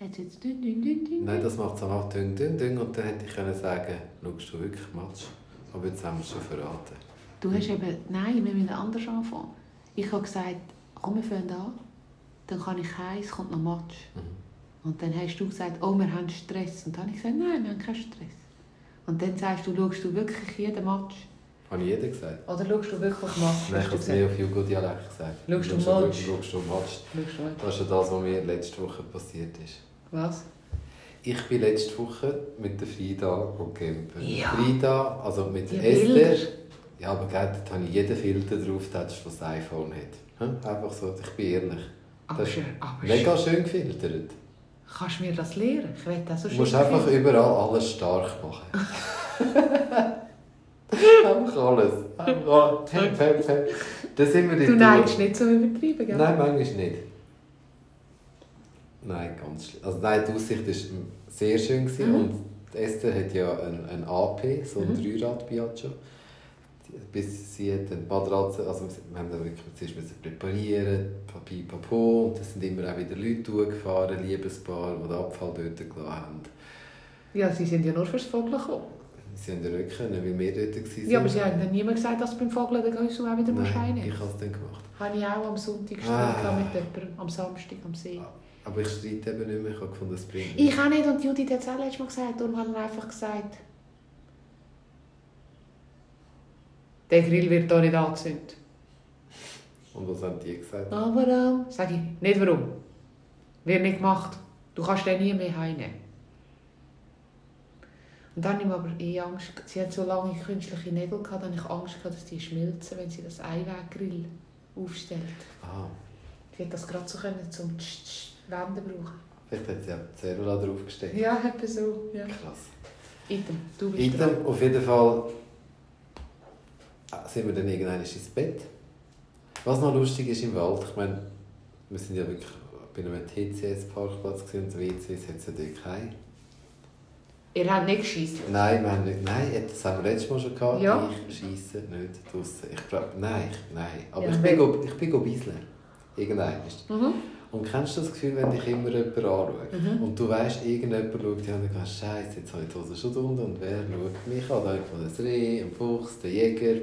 Hat jetzt dünn, dünn, dünn, dünn? Nein, das macht es einfach dünn, dünn, dünn. Und dann hätte ich können sagen, schaust du wirklich Matsch? Aber jetzt haben wir es schon verraten. Du hast eben, nein, wir müssen anders anfangen. Ich habe gesagt, komm, wir fangen an. Dann kann ich heim, es kommt noch Match. Mhm. Und dann hast du gesagt, oh, wir haben Stress. Und dann habe ich gesagt, nein, wir haben keinen Stress. Und dann sagst du, schaust du wirklich jeden Match? Habe ich jeder gesagt? Oder schaust du wirklich Match? Nein, ich habe es mehr auf Jugo-Dialekt gesagt. Schaust du Matsch? Schaust du Matsch? Das ist ja das, was mir letzte Woche passiert ist. Was? Ich bin letzte Woche mit der Frida campen. Ja. Frida, also mit Die Esther. Bilder. Ja, aber gell, dort habe ich jeden Filter drauf, das was das iPhone hat. Hm? Einfach so, ich bin ehrlich. Aber, Das- schön, aber Mega schön gefiltert. kannst du mir das lehren? Ich will das so Du schön musst einfach finden. überall alles stark machen. einfach alles. Einfach alles. Hep, hep, hep. Da sind wir Du dort neigst nicht so übertrieben, gell? Nein, manchmal nicht. Nein, ganz schlimm. Also nein, die Aussicht war sehr schön. gewesen Mhm. Und Esther hat ja ein, ein AP, so ein Mhm. Dreirad-Piaggio. Die- Bis sie hat eine Matratze, also wir haben dann wirklich zuerst müssen präparieren, Papi, Papo, und es sind immer auch wieder Leute durchgefahren, Liebespaar, die den Abfall dort gelassen haben. Ja, sie sind ja nur fürs Vogeln gekommen. Sie haben ja nicht können, weil wir dort waren. Ja, aber sie haben dann niemand gesagt, dass du beim Vogeln den Gäusel auch wieder musst Nein, reinnehmen ich habe es dann gemacht. Habe ich auch am Sonntag Ah. gestellt mit jemandem, am Samstag am See. Aber ich streite eben nicht mehr, ich habe gefunden, es bringt Ich auch nicht und Judith hat es auch letztes Mal gesagt, darum haben wir einfach gesagt, der Grill wird hier nicht angezündet. Und was haben die gesagt? Ah, warum? Sag ich, nicht warum. Wird nicht gemacht. Du kannst den nie mehr heimnehmen. Und dann habe ich mir aber eh Angst, sie hat so lange künstliche Nägel gehabt, dann habe ich Angst gehabt, dass die schmilzen, wenn sie das Einweggrill aufstellt. Ah, Sie hat das gerade so können zum Tsch- Wenden brauchen. vielleicht hat sie auch die Cellula draufgesteckt. Ja, etwa so. Ja. Krass. Item, du bist dran. Item, auf jeden Fall sind wir dann irgendwann ins Bett. Was noch lustig ist im Wald, ich meine, wir sind ja wirklich bei einem TCS-Parkplatz und WCs hat es ja dort keine. Ihr habt nicht geschissen. Nein, wir haben nicht, nein, das haben wir letztes Mal schon gehabt. Ja. Ich scheisse nicht draussen. Ich bra- nein, ich, nein. Aber Ja, ich, bin go, ich bin go bisseln. Irgendwann. Mhm. Und kennst du das Gefühl, wenn dich immer jemand anschaut? Mhm. Und du weißt, irgendjemand schaut dich an und denkst, Scheiße, jetzt habe ich die Hose schon unten und wer schaut mich an? Da habe ich von das Reh, ein Fuchs, der Jäger.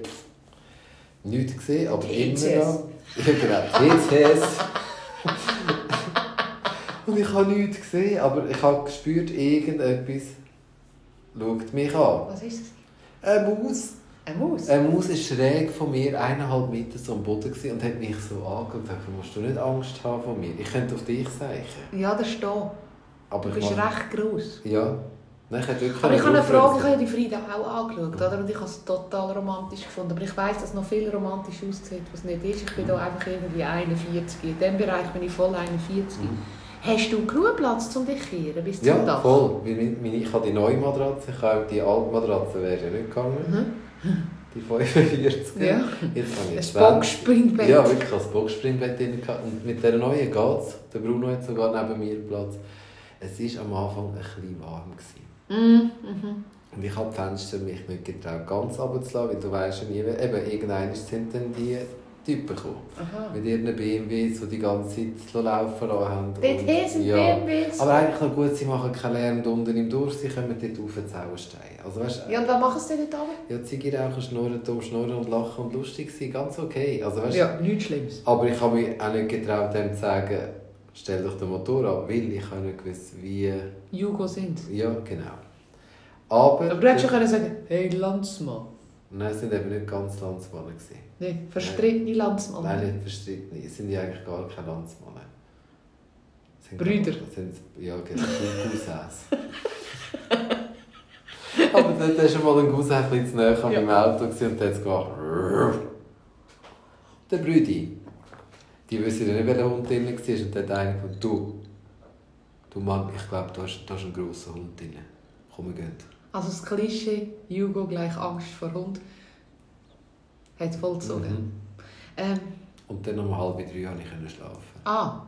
Nichts gesehen, aber immer noch. Ja, genau, TCS. und ich habe nichts gesehen, aber ich habe gespürt, irgendetwas schaut mich an. Was ist das? Eine Maus. Eine Maus? Eine Maus war schräg von mir, eineinhalb Meter so am Boden und hat mich so angeschaut und gesagt, musst du nicht Angst haben von mir. Ich könnte auf dich zeichnen. Ja, das ist da. Aber Du bist mach- recht gross. Ja. Nein, ich wirklich Aber ich habe eine Frage, ich habe die Frieda auch angeschaut, oder? Und ich habe es total romantisch gefunden. Aber ich weiss, dass es noch viel romantisch aussieht, was nicht ist. Ich bin da einfach irgendwie 41. In diesem Bereich bin ich voll 41. Mhm. Hast du genug Platz, um dich zu kehren bis zum Ja, Dach? voll. Meine- meine- Ich habe die neue Matratze, ich habe die alte Matratze wäre ja nicht gegangen. Die 45. Mhm. Ja. Jetzt habe ich Ein 20. Boxspringbett. Ja, wirklich als Boxspringbett drin. Und mit der neuen geht es. Der Bruno hat sogar neben mir Platz. Es war am Anfang ein bisschen warm. Gewesen. Mhm. Mhm. Und ich habe die Fenster mich nicht getraut, ganz runterzulassen, weil du weißt eben, irgendwann sind dann die Typen gekommen. Aha. Mit ihren BMWs, die die ganze Zeit laufen haben. Dort sind ja. BMWs. Aber eigentlich noch gut, sie machen keinen Lärm unten im Dorf, sie kommen dort rauf ins Auenstein. Also weißt, Ja, und was machen sie denn oben? ja, Ziege rauchen, schnurren, dumm schnurren und lachen und lustig sein, ganz okay. Also, weißt, Ja, nichts Schlimmes. Aber ich habe mich auch nicht getraut, dem zu sagen, stell doch den Motor ab, weil ich habe nicht gewusst, wie... Jugo sind. Ja, genau. Aber... Aber du hättest schon können sagen, hey Landsmann. Nein, es waren eben nicht ganz Landsmänner. gewesen. Nein, verstrittene Landsmann. Nein, nicht verstritten. Es sind ja eigentlich gar keine Landsmänner. Brüder. gar- Sind, ja, genau, Cousins. Aber dort war schon mal ein Cousin ein bisschen zu nahe an Ja. meinem Auto und der hat es gemacht. Der Brüdi. Die wissen ja nicht, welcher Hund drin war. Und der hat einer gesagt, du, du Mann, ich glaube, da ist, da ist ein grosser Hund drin. Komm, wir gehen. Also das Klischee, Jugo gleich Angst vor Hund, hat vollzogen. Mhm. Ähm, Und dann um halb drei konnte ich schlafen. ah,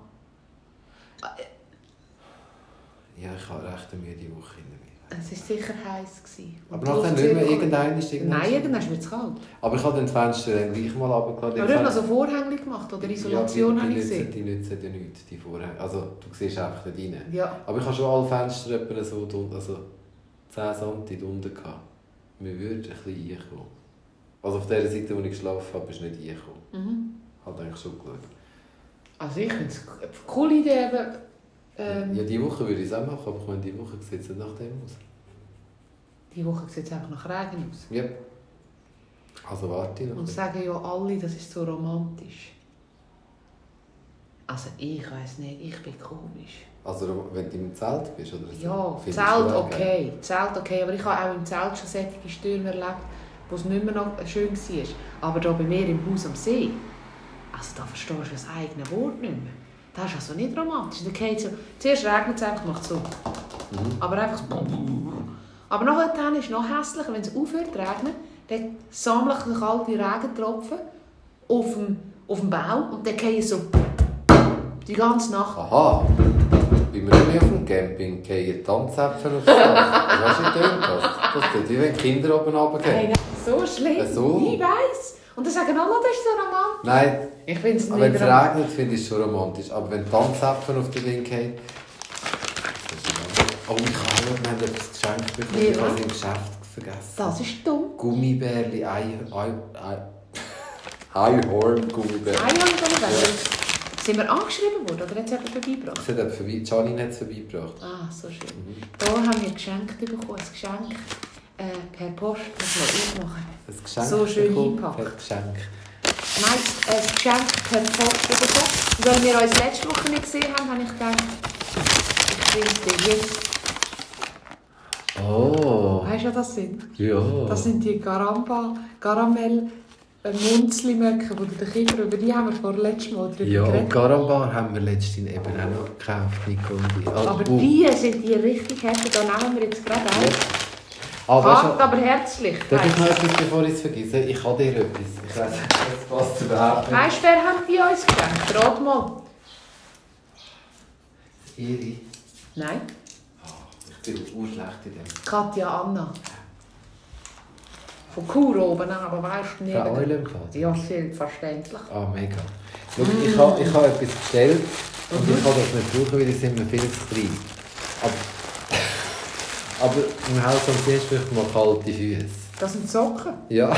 Ja, ich habe recht eine müde Woche hinter mir. Es war sicher heiß. Gewesen. Und Aber nachher die nicht mehr, irgendein ist irgendwann... Nein, irgendwann wird es kalt. Aber ich habe dann die Fenster dann gleich mal runtergeladen. Aber du hast so Vorhänge gemacht oder Isolation ja, die, die, nützen, gesehen. die nützen ja nichts, die Vorhänge. Also du siehst einfach nicht rein. Ja. Aber ich habe schon alle Fenster etwa so also 10 cm drunter gehabt. Wir würden ein bisschen reinkommen. Also auf der Seite, wo ich geschlafen habe, ist nicht reingekommen. Mhm. Hat eigentlich schon geschaut. Also ich finde es eine coole Idee, eben, ähm, Ja, diese Woche würde ich es auch machen, aber ich meine, diese Woche sieht es nach dem aus. die Woche sieht es einfach nach Regen aus. Ja. Also warte noch. Und sagen ja alle, das ist so romantisch. Also ich weiß nicht, ich bin komisch. Also wenn du im Zelt bist, oder so? Ja, Findest Zelt okay, Zelt okay, aber ich habe auch im Zelt schon solche Stürme erlebt, wo es nicht mehr noch schön war. Aber da bei mir im Haus am See, also da verstehst du das eigene Wort nicht mehr. Das ist also nicht romantisch. Da geht so, zuerst regnet es einfach, macht so. Mhm. Aber einfach so. Aber nachher dann ist es noch hässlicher, wenn es aufhört zu regnen, dann sammeln sich kalte Regentropfen auf dem, auf dem Bau und dann gehen so die ganze Nacht. Aha! Bei mir auf dem Camping gehen Tanzäpfel aufs Dach. Weißt du, wie das? Das tut wie wenn Kinder oben runtergehen. nein, so schlimm. So? Ich weiss. Und dann sagen alle, das ist so romantisch. Nein, Ich finde es aber wenn nicht es regnet, finde ich es schon romantisch. Aber wenn Tanzäpfel auf den Ding gehen... Oh, ich habe haben etwas geschenkt bekommen. Ja. Ich habe es im Geschäft vergessen. Das ist dumm. Gummibärli, Ei... Ei... Ei... Einhorn Gummibärli. Sind wir angeschrieben worden oder hat es jemand vorbeigebracht? Das hat jemand vorbei... Janine hat es vorbeigebracht. Ah, so schön. Mhm. Da haben wir geschenkt bekommen. Ein Geschenk äh, per Post. Das muss ich machen. Ein Geschenk So schön eingepackt. Ein Geschenk. Nein, ein Geschenk per Post bekommen. Und weil wir uns letzte Woche nicht gesehen haben, habe ich gedacht, ich bringe dir jetzt. Oh! Weißt du, was das sind? Ja. Das sind die Garamba, Karamell äh, Munzli-Möcke, die den Kindern, über die haben wir vor letztem Mal drüber Ja, und. Garambar haben wir letztens eben auch noch gekauft, Nico und ich. Also, Aber uh, die sind die richtig heftig, da nehmen wir jetzt gerade Ja. auf. Ah, weißt Hart, aber herzlich. darf ich Weißt noch etwas, bevor ich es vergesse? Ich habe dir etwas. Ich weiß nicht, was passt überhaupt nicht. du, wer haben die uns geschenkt? Rat mal. Iri. Nein, Ich bin urschlecht in dem. Katja Anna. Von Chur oben, aber weißt du nicht. Frau Eulenpfad. Ja, selbstverständlich. Ah, mega. Schau, ich habe ich habe etwas bestellt und ich kann das nicht brauchen, weil die sind mir viel zu klein. Aber, aber im Haus am See vielleicht mal kalte Füße. Das sind Socken. Ja,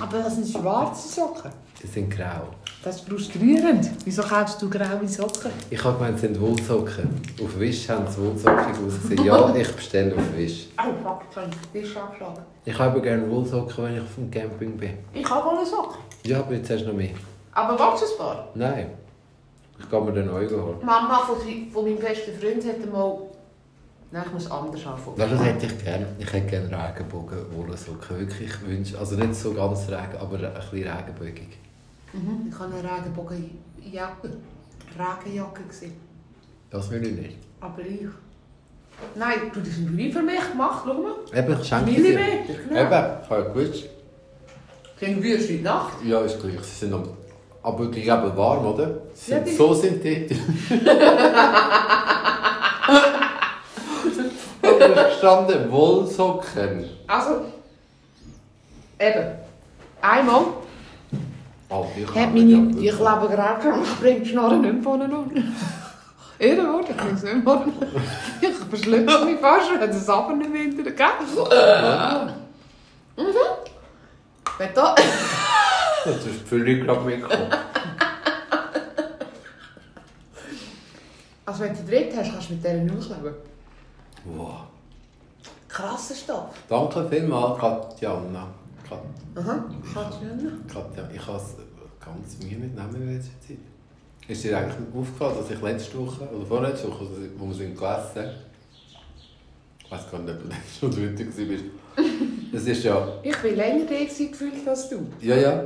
Aber das sind schwarze Socken. die sind grau. Das ist frustrierend. Wieso kaufst du graue Socken? Ich habe gemeint, es sind Wollsocken. Auf Wish haben sie wollsockig ausgesehen. Ja, ich bestelle auf Wish. Oh, fuck, jetzt habe ich den Tisch angeschlagen. Ich habe gerne Wollsocken, wenn ich auf dem Camping bin. Ich habe wohl eine Socke. Ja, aber jetzt hast du noch mehr. Aber wachsensbar. Nein. Ich kann mir den neu holen. Die Mama von, von meinem besten Freund hat mal... Nein, ich muss anders anfangen. Ja, das hätte ich gerne. Ich hätte gerne Regenbogen, Wollsocken. Wirklich, ich wünsche, also nicht so ganz Regen, aber ein bisschen regenbögig. Mhm. Ich habe eine Regenbogenjacke. Regenjacke gesehen. Das will ich nicht. Aber ich... Nein, du das sind nie für mich gemacht, schau mal. Eben, ich schenke dir. Millimeter, Eben, genau. ich habe gewusst. Sind wir in der Nacht? Ja, ist gleich. Sie sind am, aber die eben warm, oder? Sie Ja, sind die- so ist gestanden Wollsocken. Also... Eben. Einmal Oh, ich hat habe meine... Ich lebe gerade schon, ich bringe die Schnorren nicht vorne an. Ihr Wort, ich es nicht mehr Ich verschlüpfe mich fast, wenn es aber nicht mehr hinter der Kette Wenn da... Das ist völlig gerade mitgekommen. Also wenn du die dritte hast, kannst du mit nicht ausleben. Wow. Krasser Stoff. Danke vielmals, Katjana. Kat Aha, nicht. Katja, ich habe es ganz Mühe mit Namen in letzter Zeit. Ist dir eigentlich aufgefallen, dass ich letzte Woche oder vorletzte Woche, wo wir sind gegessen ich weiß gar nicht, ob du schon dort warst. Es ist ja. Ich bin länger da gefühlt als du. Ja, ja.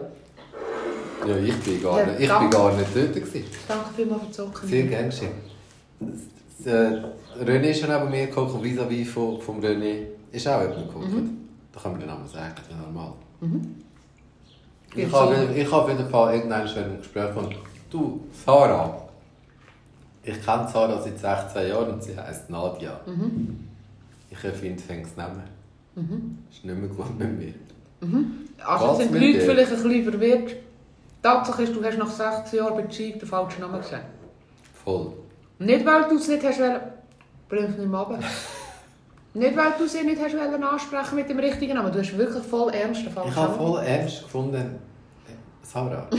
Ja, ich bin gar Ja, nicht, ich bin danke. gar nicht dort. Gewesen. Danke vielmals für die Socken. Sehr gern geschehen. Äh, René ist schon neben mir und vis-à-vis von, vom René ist auch jemand geguckt. Da kann man den Namen sagen, das ist normal. Ich Jetzt habe, ich habe auf jeden Fall irgendein schönes Gespräch und du, Sarah. Ich kenne Sarah seit 16 Jahren und sie heißt Nadia. Ich finde, fängt es nehmen. Mhm. Ist nicht mehr gut mit mir. Also Was sind die Leute dir? vielleicht ein bisschen verwirrt. Tatsache ist, du hast nach 16 Jahren Beziehung den falschen Namen gesagt. Voll. Nicht, weil du es nicht hast wollen... Bring's nicht mehr runter. Nicht, weil du sie nicht hast wollen ansprechen mit dem richtigen Namen. Du hast wirklich voll ernst falschen Ich habe voll ernst gefunden, äh, Sarah.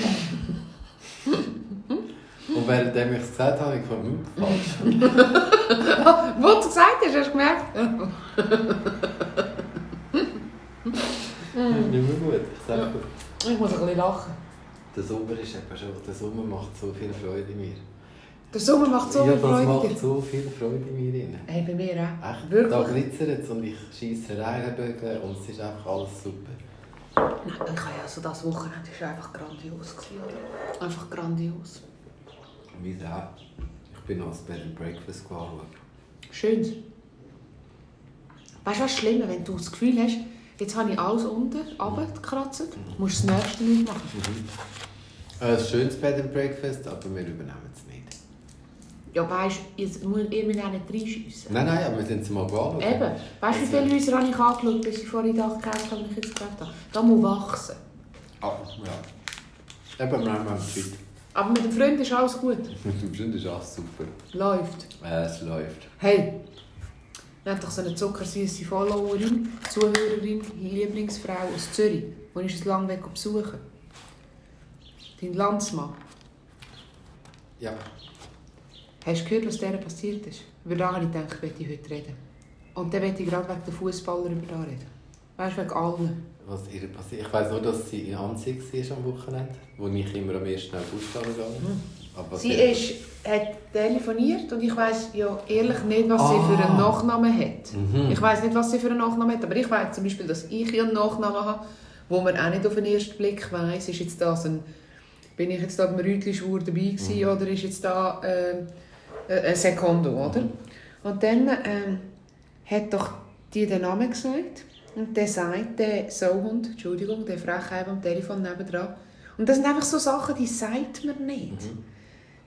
Und währenddem ich es gesagt habe, habe ich gefunden, hm, falsch. Wo du gesagt hast, hast du gemerkt? Nicht mehr gut, ich sage dir. Ich muss ein bisschen lachen. Der Sommer ist eben schon, der Sommer macht so viel Freude in mir. Der Sommer macht so ja, viel das Freude. macht so viel Freude in mir. Hey, bei mir auch. Echt, Wirklich? da glitzert es und ich scheisse Regenbögen und es ist einfach alles super. Nein, ich habe ja so das Wochenende ist einfach grandios gewesen? Einfach grandios. Wie auch. Ich bin das Bed and Breakfast anschauen. Schön. Weißt du, was schlimmer, wenn du das Gefühl hast, jetzt habe ich alles unten, runtergekratzt, musst du das nächste nicht machen. Äh, Ein schönes Bed and Breakfast, aber wir übernehmen es nicht. Ja, weißt du, muss ich mir auch nicht reinschiessen. Nein, nein, aber wir sind es mal anschauen. Eben. Weißt du, wie viele Häuser habe ich angeschaut, bis ich vorhin da gekauft habe, ich jetzt gekauft habe? Da muss wachsen. Ah, ja. Eben, wir haben Zeit. Aber mit dem Freund ist alles gut. Mit dem Freund ist alles super. Läuft. Äh, es läuft. Hey, wir haben doch so eine zuckersüße Followerin, Zuhörerin, Lieblingsfrau aus Zürich, die ist es lange weg besuchen. Dein Landsmann. Ja. Hast du gehört, was dieser passiert ist? Über das habe ich gedacht, möchte ich heute reden. Und dann möchte ich gerade wegen den Fußballer über das reden. Weißt du, wegen allen. Was ihr passiert? Ich weiss nur, dass sie in Anzig war am Wochenende, wo ich immer am 1. August gegangen was Sie ist, hat telefoniert und ich weiss ja ehrlich nicht, was sie für einen Ah. Nachnamen hat. Mhm. Ich weiss nicht, was sie für einen Nachnamen hat, aber ich weiss zum Beispiel, dass ich einen Nachnamen habe, wo man auch nicht auf den ersten Blick weiss, ist jetzt das ein, bin ich jetzt da beim Rütli-Schwur dabei gewesen, Mhm. oder ist jetzt da äh, ein Sekondo, oder? Mhm. Und dann ähm, hat doch die den Namen gesagt und der sagt, der Sauhund, Entschuldigung, der Frechheim am Telefon nebendran. Und das sind einfach so Sachen, die sagt man nicht. Mhm.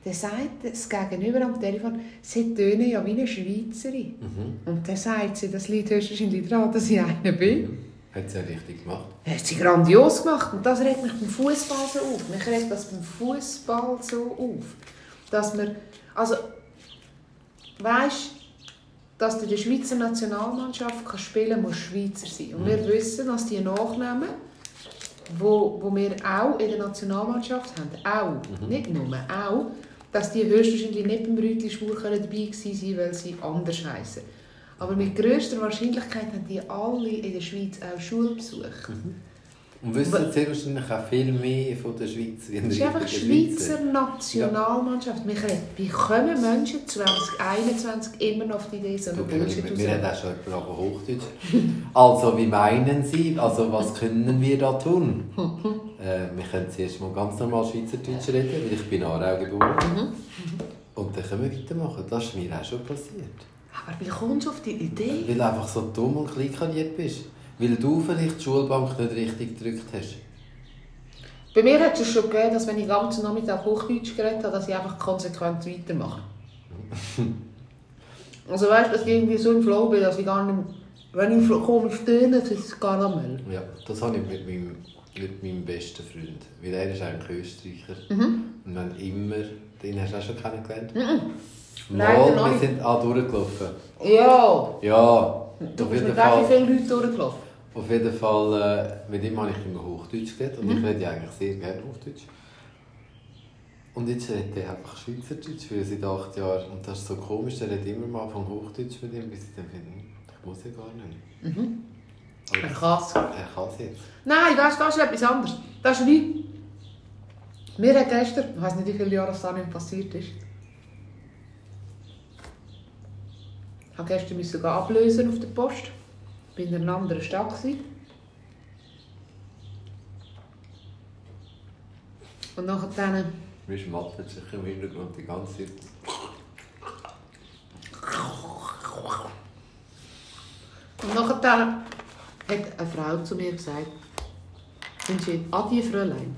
Der sagt das Gegenüber am Telefon, sie tönen ja wie eine Schweizerin. Mhm. Und dann sagt sie, das liegt höchstwahrscheinlich daran, dass ich eine bin. Hat sie richtig gemacht. Hat sie grandios gemacht. Und das regt mich beim Fußball so auf. Mich regt das beim Fußball so auf. Dass man, also, weißt dass du in der Schweizer Nationalmannschaft kannst spielen musst Schweizer sein. Und wir wissen, dass die Nachnamen, wo, wo wir auch in der Nationalmannschaft haben, auch, nicht nur, auch, dass die höchstwahrscheinlich nicht beim Rütli Schwur dabei sein weil sie anders heißen. Aber mit grösster Wahrscheinlichkeit haben die alle in der Schweiz auch Schulbesuch. Und wissen sehr wahrscheinlich auch viel mehr von der Schweiz Das ist einfach Schweizer Nationalmannschaft. Redet, wie kommen Menschen 2021 immer noch auf die Idee, so eine Bullshit mir hat rauszuholen? auch schon jemand aber Hochdeutsch. Also, wie meinen Sie? Also, was können wir da tun? äh, wir können zuerst mal ganz normal Schweizerdeutsch reden, weil ich bin in Aarau geboren. Mhm. Und dann können wir weitermachen. Das ist mir auch schon passiert. Aber wie kommst du auf die Idee? Weil du einfach so dumm und kleinkariert bist. Weil du vielleicht die Schulbank nicht richtig gedrückt hast. Bei mir hat es schon gegeben, dass wenn ich den ganzen Nachmittag Hochdeutsch geredet habe, dass ich einfach konsequent weitermache. also weißt du, dass ich irgendwie so im Flow bin, dass ich gar nicht wenn ich komisch töne, das ist Karamell. Ja, das habe ich mit meinem, mit meinem besten Freund. Weil er ist eigentlich Österreicher. Mhm. Und haben immer... Den hast du auch schon kennengelernt? Noch Mal, wir nicht. sind auch durchgelaufen. Ja! Ja, Du bist mit wie vielen Leuten durchgelaufen? Auf jeden Fall, äh, mit ihm habe ich immer Hochdeutsch geredet und Mhm. ich rede ja eigentlich sehr gerne Hochdeutsch. Und jetzt redet er einfach Schweizerdeutsch, weil seit acht Jahren. Und das ist so komisch, er redet immer mal von Hochdeutsch mit ihm, bis ich dann finde, hm, ich muss ja gar nicht. Mhm. Aber Er kann es. er kann es jetzt. Nein, weißt das ist etwas anderes. Das ist wie... Mir hat gestern, ich weiß nicht, wie viele Jahre das da nicht passiert ist, ich musste gestern ablösen auf der Post. War in einer anderen Stadt. Und nachher dann... Mir schmattert sich im Hintergrund die ganze Zeit. Und nachher dann hat eine Frau zu mir gesagt, sind Sie Adi Fräulein?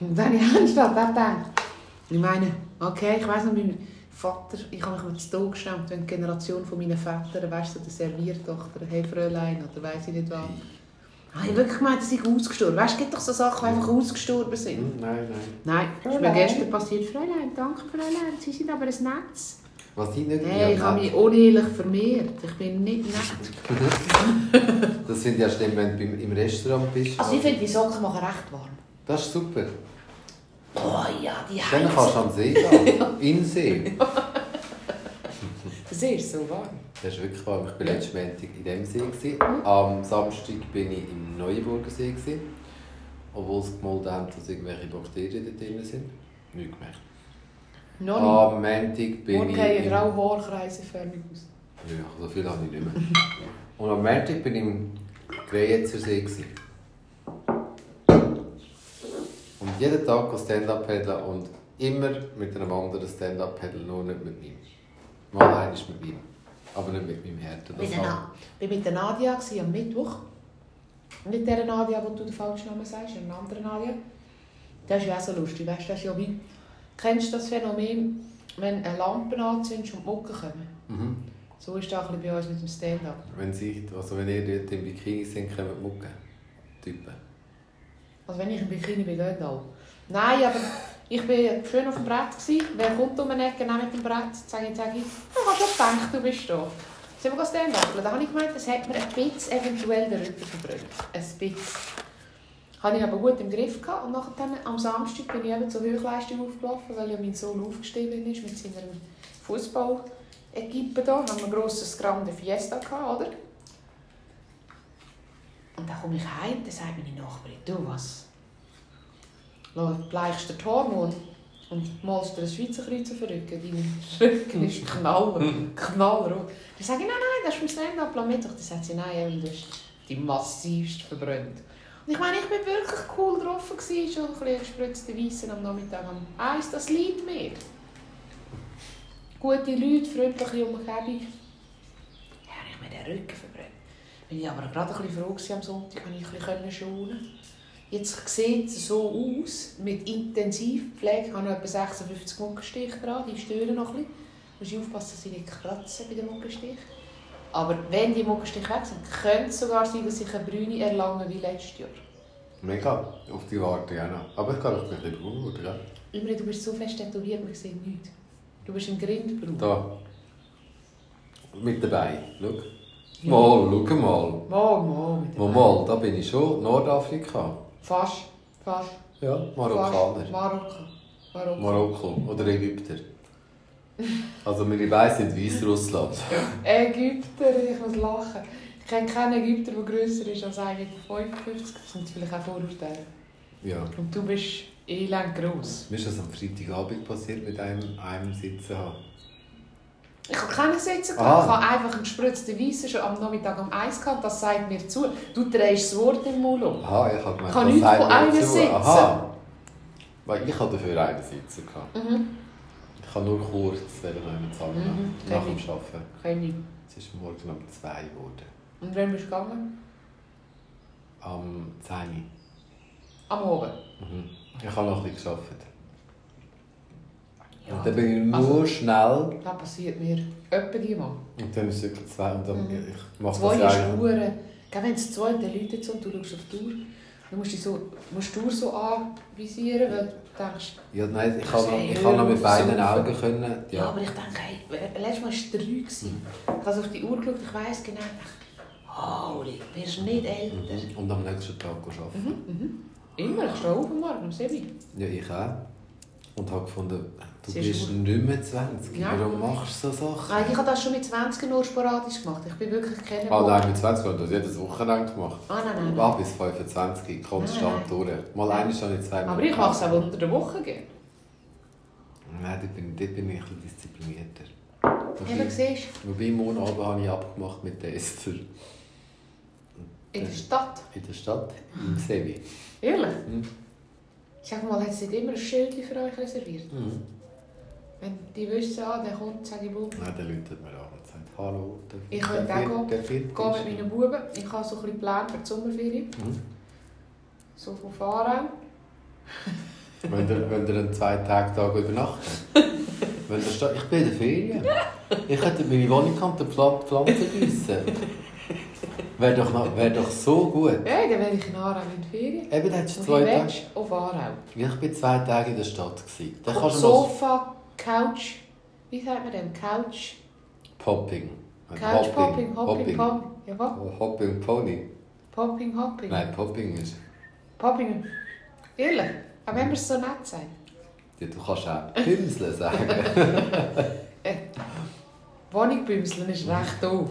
Und dann habe ich auch gedacht. Ich meine, okay, ich weiß noch, mein Vater, ich habe mich mit zu Tod gestemmt, wenn die Generation von meinen Vätern, weißt du, der Serviertochter, hey Fräulein oder weiss ich nicht was. Ah, ich habe wirklich gemeint, dass ich ausgestorben Weißt du, es gibt doch so Sachen, die einfach ausgestorben sind. Hm, Nein, nein. Nein, das ist mir gestern passiert. Fräulein, danke Fräulein, Sie sind aber ein Netz. Was ich nicht Hey, ich habe mich nett. unehelich vermehrt. Ich bin nicht nett. Das finde ich ja schlimm, wenn du im Restaurant bist. Also ich finde, die Socken machen recht warm. Das ist super. Oh ja, die Dann kannst du heizen. am See gehen. In den See. Das ist so warm. Das ist wirklich warm. Ich war letzten Montag in dem See. Gewesen. Am Samstag bin ich im Neuenburger See. Gewesen. Obwohl sie gemeldet haben, dass irgendwelche Bakterien da drin sind. Nicht gemerkt. Noch nicht. Am Montag bin Morgen ich... gehen im- graue Haarkreise förmig aus. Ja, so viel habe ich nicht mehr. Und am Montag bin ich im Greyetzer See. gewesen. Und jeden Tag Stand-Up paddeln und immer mit einem anderen Stand-Up paddeln, nur nicht mit meinem. Mal eines mit meinem. Aber nicht mit meinem Härte. Ich war mit- bin mit der Nadia am Mittwoch. Nicht der Nadia, wo du den falschen Namen sagst, eine andere Nadia. Das ist ja auch so lustig, weißt du, das ist ja wie... Kennst du das Phänomen, wenn eine Lampe anzündest und Mucke kommen? Mhm. So ist das bei uns mit dem Stand-up. Wenn, sie, also wenn ihr dort im Bikini sind, kommen die Mucke. Typen. Also wenn ich im Bikini bin, geht auch. Nein, aber ich war schön auf dem Brett. Gewesen. Wer kommt um eine Ecke mit dem Brett? Sage ich, sage ich, ich habe gedacht, du bist da. Sind wir stand Da habe ich gemeint, das hat mir ein bisschen eventuell den Rücken verbrannt. Ein bisschen. Habe ich aber gut im Griff gehabt. Und nachher am Samstag bin ich eben zur Höchstleistung aufgelaufen, weil ja mein Sohn aufgestiegen ist mit seiner Fußball-Equipe da. Haben wir ein grosses Grande Fiesta gehabt, oder? Und dann komme ich heim, dann sagt meine Nachbarin, du was? Bleichst den Hormon und malst dir ein Schweizer Kreuz auf den Rücken. Dein Rücken ist knall, knallrot. Dann sage ich, nein, nein, das ist vom Stand-up am Mittwoch. Dann sagt sie, nein, Evelyn, du hast die massivst verbrannt. Und ich meine, ich war wirklich cool drauf, gewesen, schon ein bisschen gespritzte Weissen am Nachmittag am Eis, das liegt mir. Gute Leute, freundliche Umgebung. Ja, habe ich mir den Rücken verbrannt. Bin ich aber gerade ein bisschen froh am Sonntag, konnte ich ein bisschen schonen. Jetzt sieht es so aus, mit Intensivpflege. Ich habe noch etwa 56 Muckenstiche dran, die stören noch ein bisschen. Du musst aufpassen, dass sie nicht kratzen bei den Muckenstichen. Aber wenn die Muckenstiche weg sind, könnte es sogar sein, dass ich eine Brüne erlange wie letztes Jahr. Mega. Auf die warte auch noch. Aber ich kann doch ein bisschen werden, gell? Imre, du bist so fest tätowiert, man sieht nichts. Du bist ein Grindbraun. Da. Mit dabei. Schau. Mal, schau mal. Mal, mal. Mal, mal, da bin ich schon. Nordafrika. Fast, fast. Ja, Marokkaner. Fast. Marokko. Marokko. Marokko oder Ägypter. Also meine beiden sind Weißrussland. Ägypter, ich muss lachen. Ich kenne keinen Ägypter, der grösser ist als 1,55 Meter. Das sind vielleicht auch Vorurteile. Ja. Und du bist elend gross. Mir ist das am Freitagabend passiert mit einem, einem Sitzen haben. Ich habe keinen Sitzen Ah. Ich habe einfach einen gespritzten Weissen schon am Nachmittag am Eis gehabt. Das sagt mir zu. Du drehst das Wort im Mund um. Aha, ich habe gemeint, Kann das sagt von mir zu. sitzen. Aha. Weil ich hatte dafür einen Sitzen. Gehabt. Mhm. Ich habe nur kurz noch jemanden zusammen Mhm, nach dem. Arbeiten. Ich. Es ist morgen um 2 geworden. Und wann bist du gegangen? Am 10 Am Abend. mhm. Ich habe noch ein bisschen gearbeitet. Ja. Und dann bin ich nur Also- schnell. Das passiert mir etwa die Mal. Und dann ist es wirklich zwei. Und dann, Mhm. ich mache Zwei das ist. Uhren. Wenn es zwei läutet es und du schaust auf die Uhr, dann musst du so, musst Uhr so anvisieren, weil du denkst, Ja, nein, ich hey, ich kann noch mit beiden Augen können. ja. Ja. aber ich denke, hey, letztes Mal war es drei. gewesen. Ich habe auf die Uhr geschaut, ich weiss genau, holy, du wirst nicht älter. Mhm. Und am nächsten Tag arbeiten. Mhm, mhm. Immer, ich stehe auf am Morgen um 7 Uhr. Ja, ich auch. Und habe gefunden, du Sie ist bist nicht mehr 20. Ja. Warum machst du so Sachen? Nein, ich habe das schon mit 20 nur sporadisch gemacht. Ich bin wirklich kennen. Ah nein, mit 20 habe ich das jedes Wochenende gemacht. Ah, nein, nein, Ah, bis 25, konstant durch. Mal Nein. habe ich zwei Aber ich mache es auch unter der Woche gerne. Nein, dort bin, dort bin ich ein disziplinierter. Eben, siehst wobei morgen Abend habe ich abgemacht mit der Esther in der Stadt. in der Stadt, im Sevi. Ehrlich? Mhm. Sag mal, hat es nicht immer ein Schild für euch reserviert? Mhm. Wenn die wissen, ah, der kommt, sage ich, Bub, Nein, der läutet mir an und sagt, hallo, der, Ich will auch gehen. der Vierte gehe mit meinen Buben. Ich habe so ein bisschen Pläne für die Sommerferien. Mhm. So von Fahren. Wenn ihr, wenn ihr einen zwei Tage Tag übernachtet. wenn ihr steht, ich bin in der Ferien. Ich hätte meine Wohnung an der Pfl- Pflanze gießen. Wäre doch, noch- wär doch so gut. Ja, dann wäre ich in Aarau in die Ferien. Eben, dann hättest du zwei Tage. auf Aarau? Ich war zwei Tage in der Stadt. Gewesen. Dann kannst du Sofa, Couch, wie sagt man denn? Couch, Popping. Couch, Popping, Hopping, Popping. Ja, was? Hopping Pony. Popping, Hopping. Nein, Popping ist. Popping. Ehrlich? Aber wenn man es so nett sagt. Ja, du kannst auch Pimseln sagen. Wohnungbümseln ist recht doof.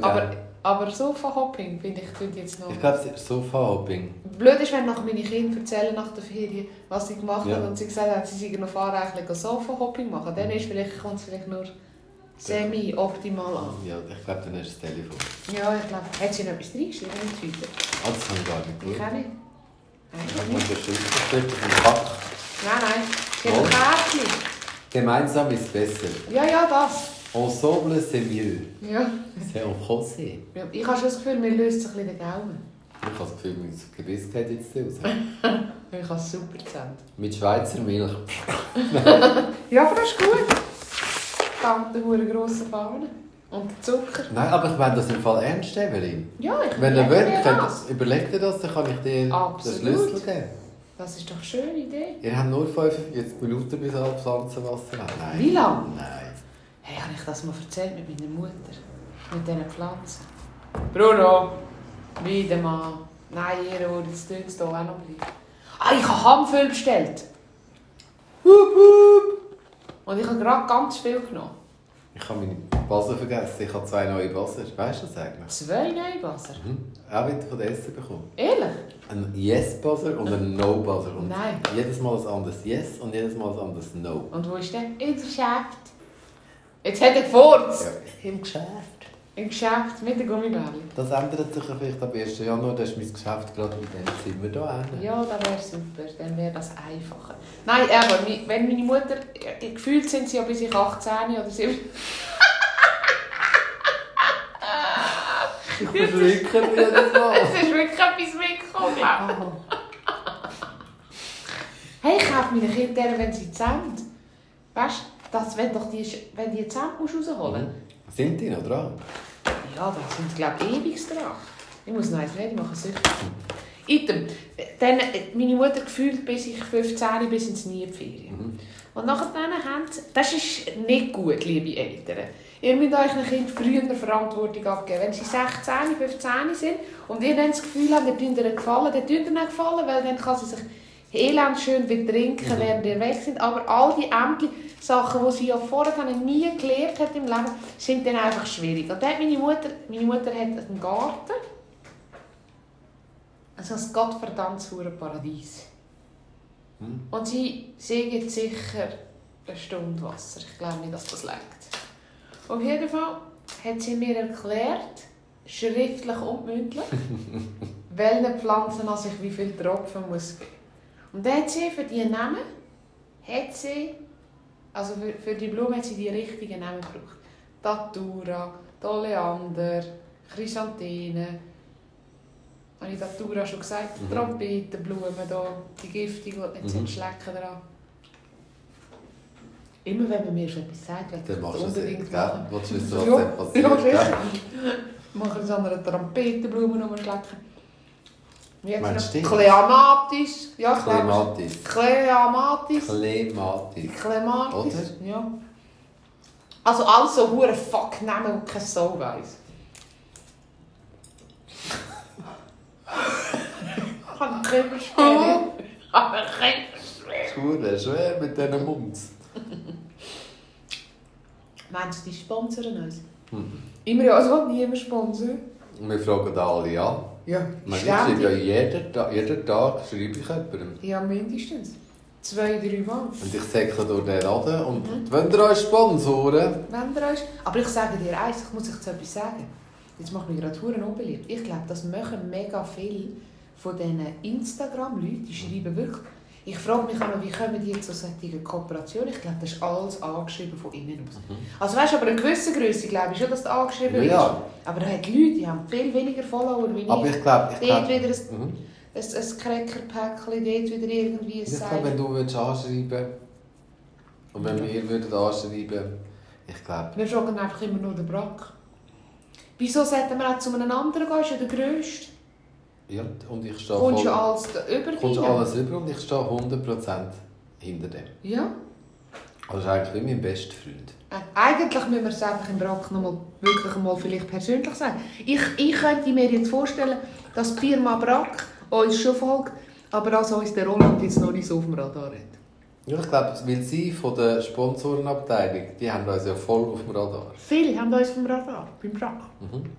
Aber? Aber Sofa-Hopping finde ich tut jetzt noch... ich glaube, ist Sofa-Hopping. Blöd ist, wenn nachher meine Kinder erzählen nach der Ferien, was sie gemacht Ja. haben und sie gesagt haben, sie seien noch fahrrechtlich Sofa-Hopping machen. Dann ist vielleicht, kommt es vielleicht nur semi-optimal an. Ja, ich glaube, dann ist das Telefon. Ja, ich glaube, hat sie noch etwas reingeschrieben in die Tüte? Ah, das habe ich gar nicht Ich geschaut. auch nicht. Ich Eigentlich nicht. das auf dem Pack. Nein, nein. Ein Kärtchen. Gemeinsam ist besser. Ja, ja, das. Ensemble, c'est mieux. Ja. C'est en français. ja. Ich habe schon das Gefühl, mir löst sich ein bisschen den Gaumen. Ich habe das Gefühl, mein Gebiss geht jetzt raus. Ich habe es super gezählt. Mit Schweizer Milch. Ja, aber das ist gut. Dank der hure grossen Fahne. Und der Zucker. Nein, aber ich meine das im Fall ernst, Evelyn. Ja, ich Wenn wollt, mir könnt, das. überlegt ihr das, dann kann ich dir den Absolut. Schlüssel geben. Das ist doch eine schöne Idee. Ihr habt nur 45 Minuten, bis alle Pflanzenwasser. Nein. Wie lange? Nein. Hey, habe ich das mal erzählt mit meiner Mutter? Mit diesen Pflanzen? Bruno! Wieder mal. Nein, ihr wollt jetzt dort hier auch noch bleiben. Ah, ich habe Hamfüll bestellt. Hup, hup. Und ich habe gerade ganz viel genommen. Ich habe meine Buzzer vergessen. Ich habe zwei neue Buzzer. Weißt du das eigentlich? Zwei neue Wasser. Mhm. Auch wieder von der Essen bekommen. Ehrlich? Ein Yes-Buzzer und ein No-Buzzer. Und Nein. Jedes Mal ein anderes Yes und jedes Mal ein anderes No. Und wo ist der? In der Geschäft. Jetzt hat er gefurzt. Ja. Im Geschäft. Im Geschäft mit den Gummibärchen. Das ändert sich ja vielleicht ab 1. Januar. Da ist mein Geschäft gerade in dem Zimmer da. hinten. Ja, das wäre super. Dann wäre das einfacher. Nein, aber wenn meine Mutter... äh, Gefühlt sind sie ja bis ich 18 oder 7... Ich verschrecke mich jedes Mal. Es ist wirklich etwas mitgekommen, ich. Hey, ich kaufe meine Kinder, wenn sie zusammen. Weißt du, dass, wenn, doch die, wenn die musst rausholen musst. Sind die noch dran? Ja, da sind glaube ich ewig dran. Ich muss noch eins reden, ich mache süchtig. Item. Dann, äh, meine Mutter gefühlt bis ich 15 bis ins Nieferien. Mhm. Und nachher haben sie, das ist nicht gut, liebe Eltern. Ihr müsst euch ein Kind früher Verantwortung abgeben. Wenn sie 16, 15 sind und ihr dann das Gefühl habt, ihr tut ihnen gefallen, dann tut ihnen gefallen, weil dann kann sie sich elend schön betrinken, Mhm. während ihr weg sind. Aber all die Ämter, Sachen, die sie ja vorher nie gelernt hat im Leben, sind dann einfach schwierig. Und dann meine Mutter, meine Mutter hat einen Garten, also ein gottverdammtes Paradies. Hm. Und sie sägen sicher eine Stunde Wasser. Ich glaube nicht, dass das langt. Auf jeden Fall hat sie mir erklärt, schriftlich und mündlich, welche Pflanzen an sich wie viel Tropfen muss geben. Und dann hat sie für die Namen, hat sie, also für, für die Blume hat sie die richtigen Namen gebraucht. Datura, Oleander, Chrysanthemum, habe ich Datura schon gesagt? Mhm. Trompetenblumen da, die giftigen, die nicht Mhm. schlecken daran. Immer wenn man mir schon etwas sagt, will ich Dann das machst du es unbedingt machen. Willst du wissen, was Ja, passiert? ja, sicher. Machen wir es an einer Trompetenblume hat Meinst die? Cleamatis. Ja, glaube. Klematis. Cleamatis. Klematis. Clematis. Oder? Ja. Also alles so hure fuck Namen, die kein Soul weiss. Ich habe einen Kieferschwere. Ich habe einen Kieferschwere. Schwer, mit diesen Munds. Meinst du, die sponsern uns? Mhm. Immer ja, also niemand sponsern. Wir fragen alle an. Ja, Ich Ich schreibe ja jeden, Ta- jeden Tag schreibe ich jemandem. Ja, mindestens. Zwei, drei Mal. Und ich säckle durch den Laden und Mhm. wenn ihr euch Sponsoren... Wenn ihr euch... Aber ich sage dir eins, ich muss euch zu etwas sagen. Jetzt macht mich gerade Huren unbeliebt. Ich glaube, das machen mega viele von diesen Instagram-Leuten, die schreiben wirklich... Ich frage mich immer, wie kommen die zu solchen Kooperationen? Ich glaube, das ist alles angeschrieben von innen aus. Also weißt du, aber eine gewisse Größe glaube ich schon, dass das angeschrieben Ja, ist. ja. Aber da hat Leute, die haben viel weniger Follower wie Aber ich. ich glaube... Ich Dort glaub, wieder ein mhm. ein, ein Cracker-Päckchen, dort wieder irgendwie ein Ich glaube, wenn du würdest anschreiben und wenn wir würden anschreiben, ich glaube, Wir fragen einfach immer nur den Brack. Wieso sollten wir auch zu einem anderen gehen? Ist ja der Grösste. Ja, und ich stehe Kommst voll, du alles über kommst alles über und ich stehe 100% hinter dem. Ja. Also eigentlich wie mein bester Freund. Äh, Eigentlich müssen wir es einfach im Brack noch mal, wirklich mal vielleicht persönlich sagen. Ich, ich könnte mir jetzt vorstellen, dass die Firma Brack uns schon folgt, aber dass uns der Roland jetzt noch nicht so auf dem Radar hat. Ja, ich glaube, weil sie von der Sponsorenabteilung, die haben uns ja voll auf dem Radar. Viele haben uns auf dem Radar, beim Brack. Mhm.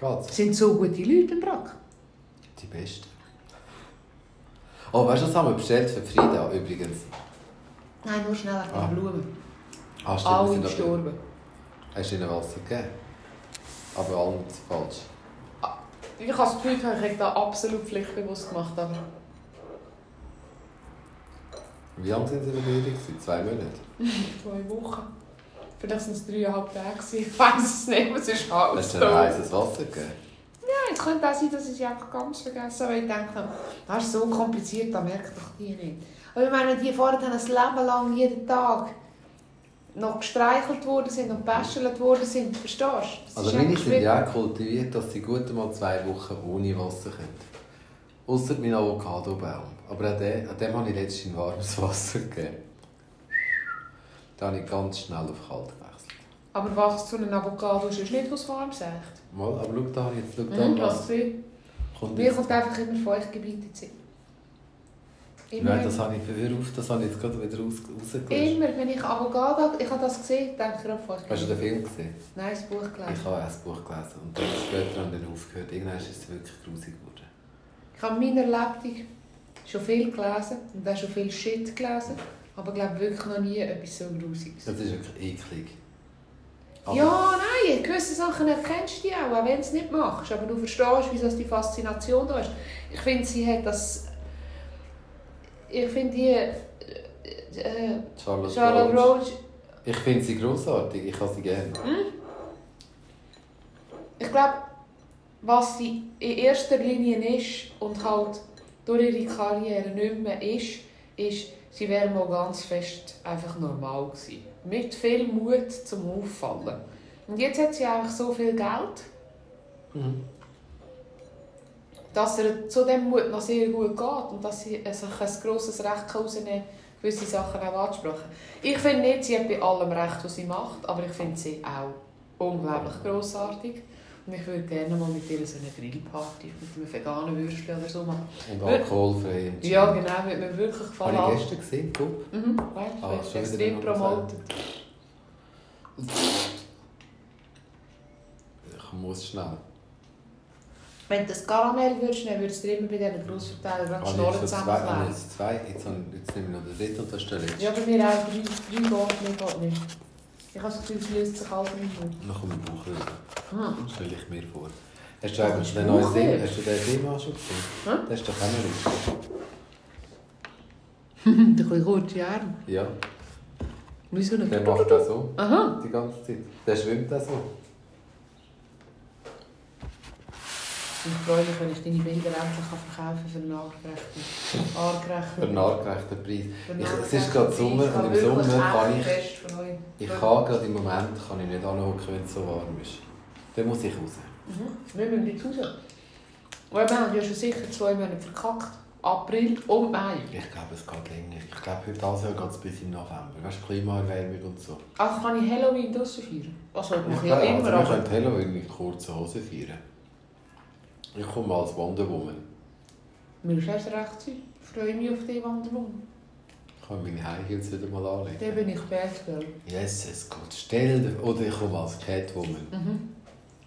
Geht's? Sind so gute Leute im Brack. Die Besten. Oh, weißt du, was haben wir bestellt für Frida übrigens? Nein, nur schnell wegen Ah. Blumen. Ah, stimmt, Alle sind aber- gestorben. Hast du ihnen Wasser gegeben? Aber alles falsch. Ich habe das Gefühl, ich habe da absolut pflichtbewusst gemacht. Aber Wie lange sind sie in der Ferien? gewesen? Zwei Monate. zwei Wochen. Vielleicht waren es dreieinhalb Tage. Ich weiß es nicht, es ist alles Hast du ihnen heißes Wasser gegeben? Ja, es könnte auch sein, dass ich sie einfach ganz vergessen habe. weil Ich denke, das ist so kompliziert, das merkt doch die nicht. Aber ich meine, die vorher dann ein Leben lang jeden Tag noch gestreichelt worden sind und gebäschelt worden sind, verstehst du? Das Also meine sind ja kultiviert, dass sie gut mal zwei Wochen ohne Wasser können. Ausser mein Avocadobaum. Aber an dem, an dem habe ich letztens warmes Wasser gegeben. Da habe ich ganz schnell auf kalt gewechselt. Aber was zu einem Avocado ist, nicht was warm sagt. Mal, aber schau da, jetzt schau da, Mhm, was kommt Mir kommt einfach immer Feuchtgebiete zu. Immer, Nein, das habe ich für auf, das habe ich jetzt gerade wieder raus, rausgelöscht. immer, wenn ich Avocado, ich habe das gesehen, denke ich an Hast du den Film gesehen? Nein, das Buch gelesen. Ich habe auch das Buch gelesen und dann später habe ich dann aufgehört. Irgendwann ist es wirklich grusig geworden. Ich habe in meiner Lebtung schon viel gelesen und auch schon viel Shit gelesen, aber ich glaube wirklich noch nie etwas so Grusiges. Das ist wirklich eklig. Aber- Ja, nein, gewisse Sachen erkennst du auch, auch wenn du es nicht machst. Aber du verstehst, wieso die Faszination da ist. Ich finde, sie hat das... Ich finde die... Äh, äh, Charlotte, Charlotte Roach. Ich finde sie grossartig, ich habe sie gerne. Ich glaube, was sie in erster Linie ist und halt durch ihre Karriere nicht mehr ist, ist, sie wäre mal ganz fest einfach normal gewesen. Mit viel Mut zum Auffallen. Und jetzt hat sie einfach so viel Geld, Mhm. dass er zu dem Mut noch sehr gut geht und dass sie sich ein grosses Recht herausnehmen kann, gewisse Sachen auch anzusprechen. Ich finde nicht, sie hat bei allem Recht, was sie macht, aber ich finde sie auch unglaublich grossartig. Und ich würde gerne mal mit ihr so eine Grillparty mit einem veganen Würstchen oder so machen. Und alkoholfrei. Ja, genau, würde mir wirklich gefallen. Habe ich gestern gesehen, Club? Mhm, weißt du, Ah, extrem promotet. Ich muss schnell. Wenn du das Karamell würdest, dann würdest du dir immer bei diesen Grossverteilern gerade die Ah, Schnorren ah, zusammenklemmen. jetzt zwei, jetzt, jetzt nehme ich noch den dritten und das ist der letzte. Ja, bei mir auch. Drei, drei geht, mir geht nicht. Ich habe das Gefühl, es löst sich alles mehr. Noch um den Bauch. Hm. Stelle ich mir vor. Hast du eigentlich ist den neuen? Thema, hast du den Thema schon gesehen? Hä? Das ist doch auch noch. Ein bisschen kurze Arme. Ja, Wieso nicht? der macht das so. Aha. Die ganze Zeit. Der schwimmt auch so. Ich freue mich, wenn ich deine Bilder endlich kann verkaufen kann für einen artgerechten, Für artgerechten, einen nachgerechten Preis. für Ich- es ist gerade. Sommer und im Sommer kann ich-. Ich kann gerade im Moment kann ich nicht anhocken, wenn es so warm ist. Dann muss ich raus. Mhm. Wir müssen jetzt raus. Wir haben ja schon sicher zwei Monate verkackt. April und Mai. Ich glaube, es geht länger. Ich glaube, heute Jahr geht es bis im November. Weißt du, Klimaerwärmung und so. Also kann ich Halloween draussen feiern? Also ich Ich glaube, immer, also wir können Halloween mit kurzen Hosen feiern. Ich komme als Wonder Woman. Mir ist erst recht sein. Ich freue mich auf die Wanderung. Ich kann meine High Heels wieder mal anlegen. Dann bin ich Batgirl. Yes, es geht. Stell dir... Oder ich komme als Catwoman. Mhm.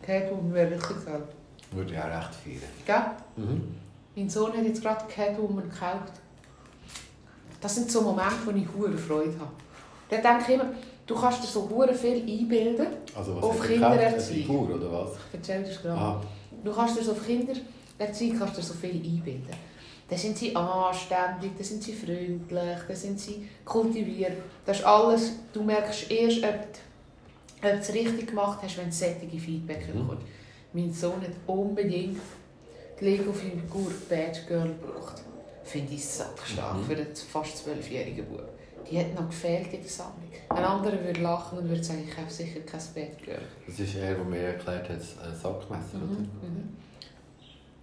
Catwoman wäre richtig geil. Würde ich auch recht feiern. Gell? Mhm. Mein Sohn hat jetzt gerade Catwoman gekauft. Das sind so Momente, wo ich hure Freude habe. Dann denke ich immer, du kannst dir so hure viel einbilden. Also was Auf er Kindererziehung. Figur, oder was? Ich erzähle das gerade. Ah, Du kannst dir so auf Kindererziehung kannst dir so viel einbilden. Dann sind sie anständig, dann sind sie freundlich, dann sind sie kultiviert. Das ist alles, du merkst erst, ob du, ob du es richtig gemacht hast, wenn du solche Feedback Mhm. bekommst. Mein Sohn hat unbedingt die Lego-Figur Bad Girl braucht. Finde ich sackstark Mhm. für einen fast zwölfjährigen Bub. Die hat noch gefehlt in der Sammlung. Ein anderer würde lachen und würde sagen, ich habe sicher kein Bad Girl. Das ist er, der mir erklärt hat, ein Sackmesser, oder? Mhm.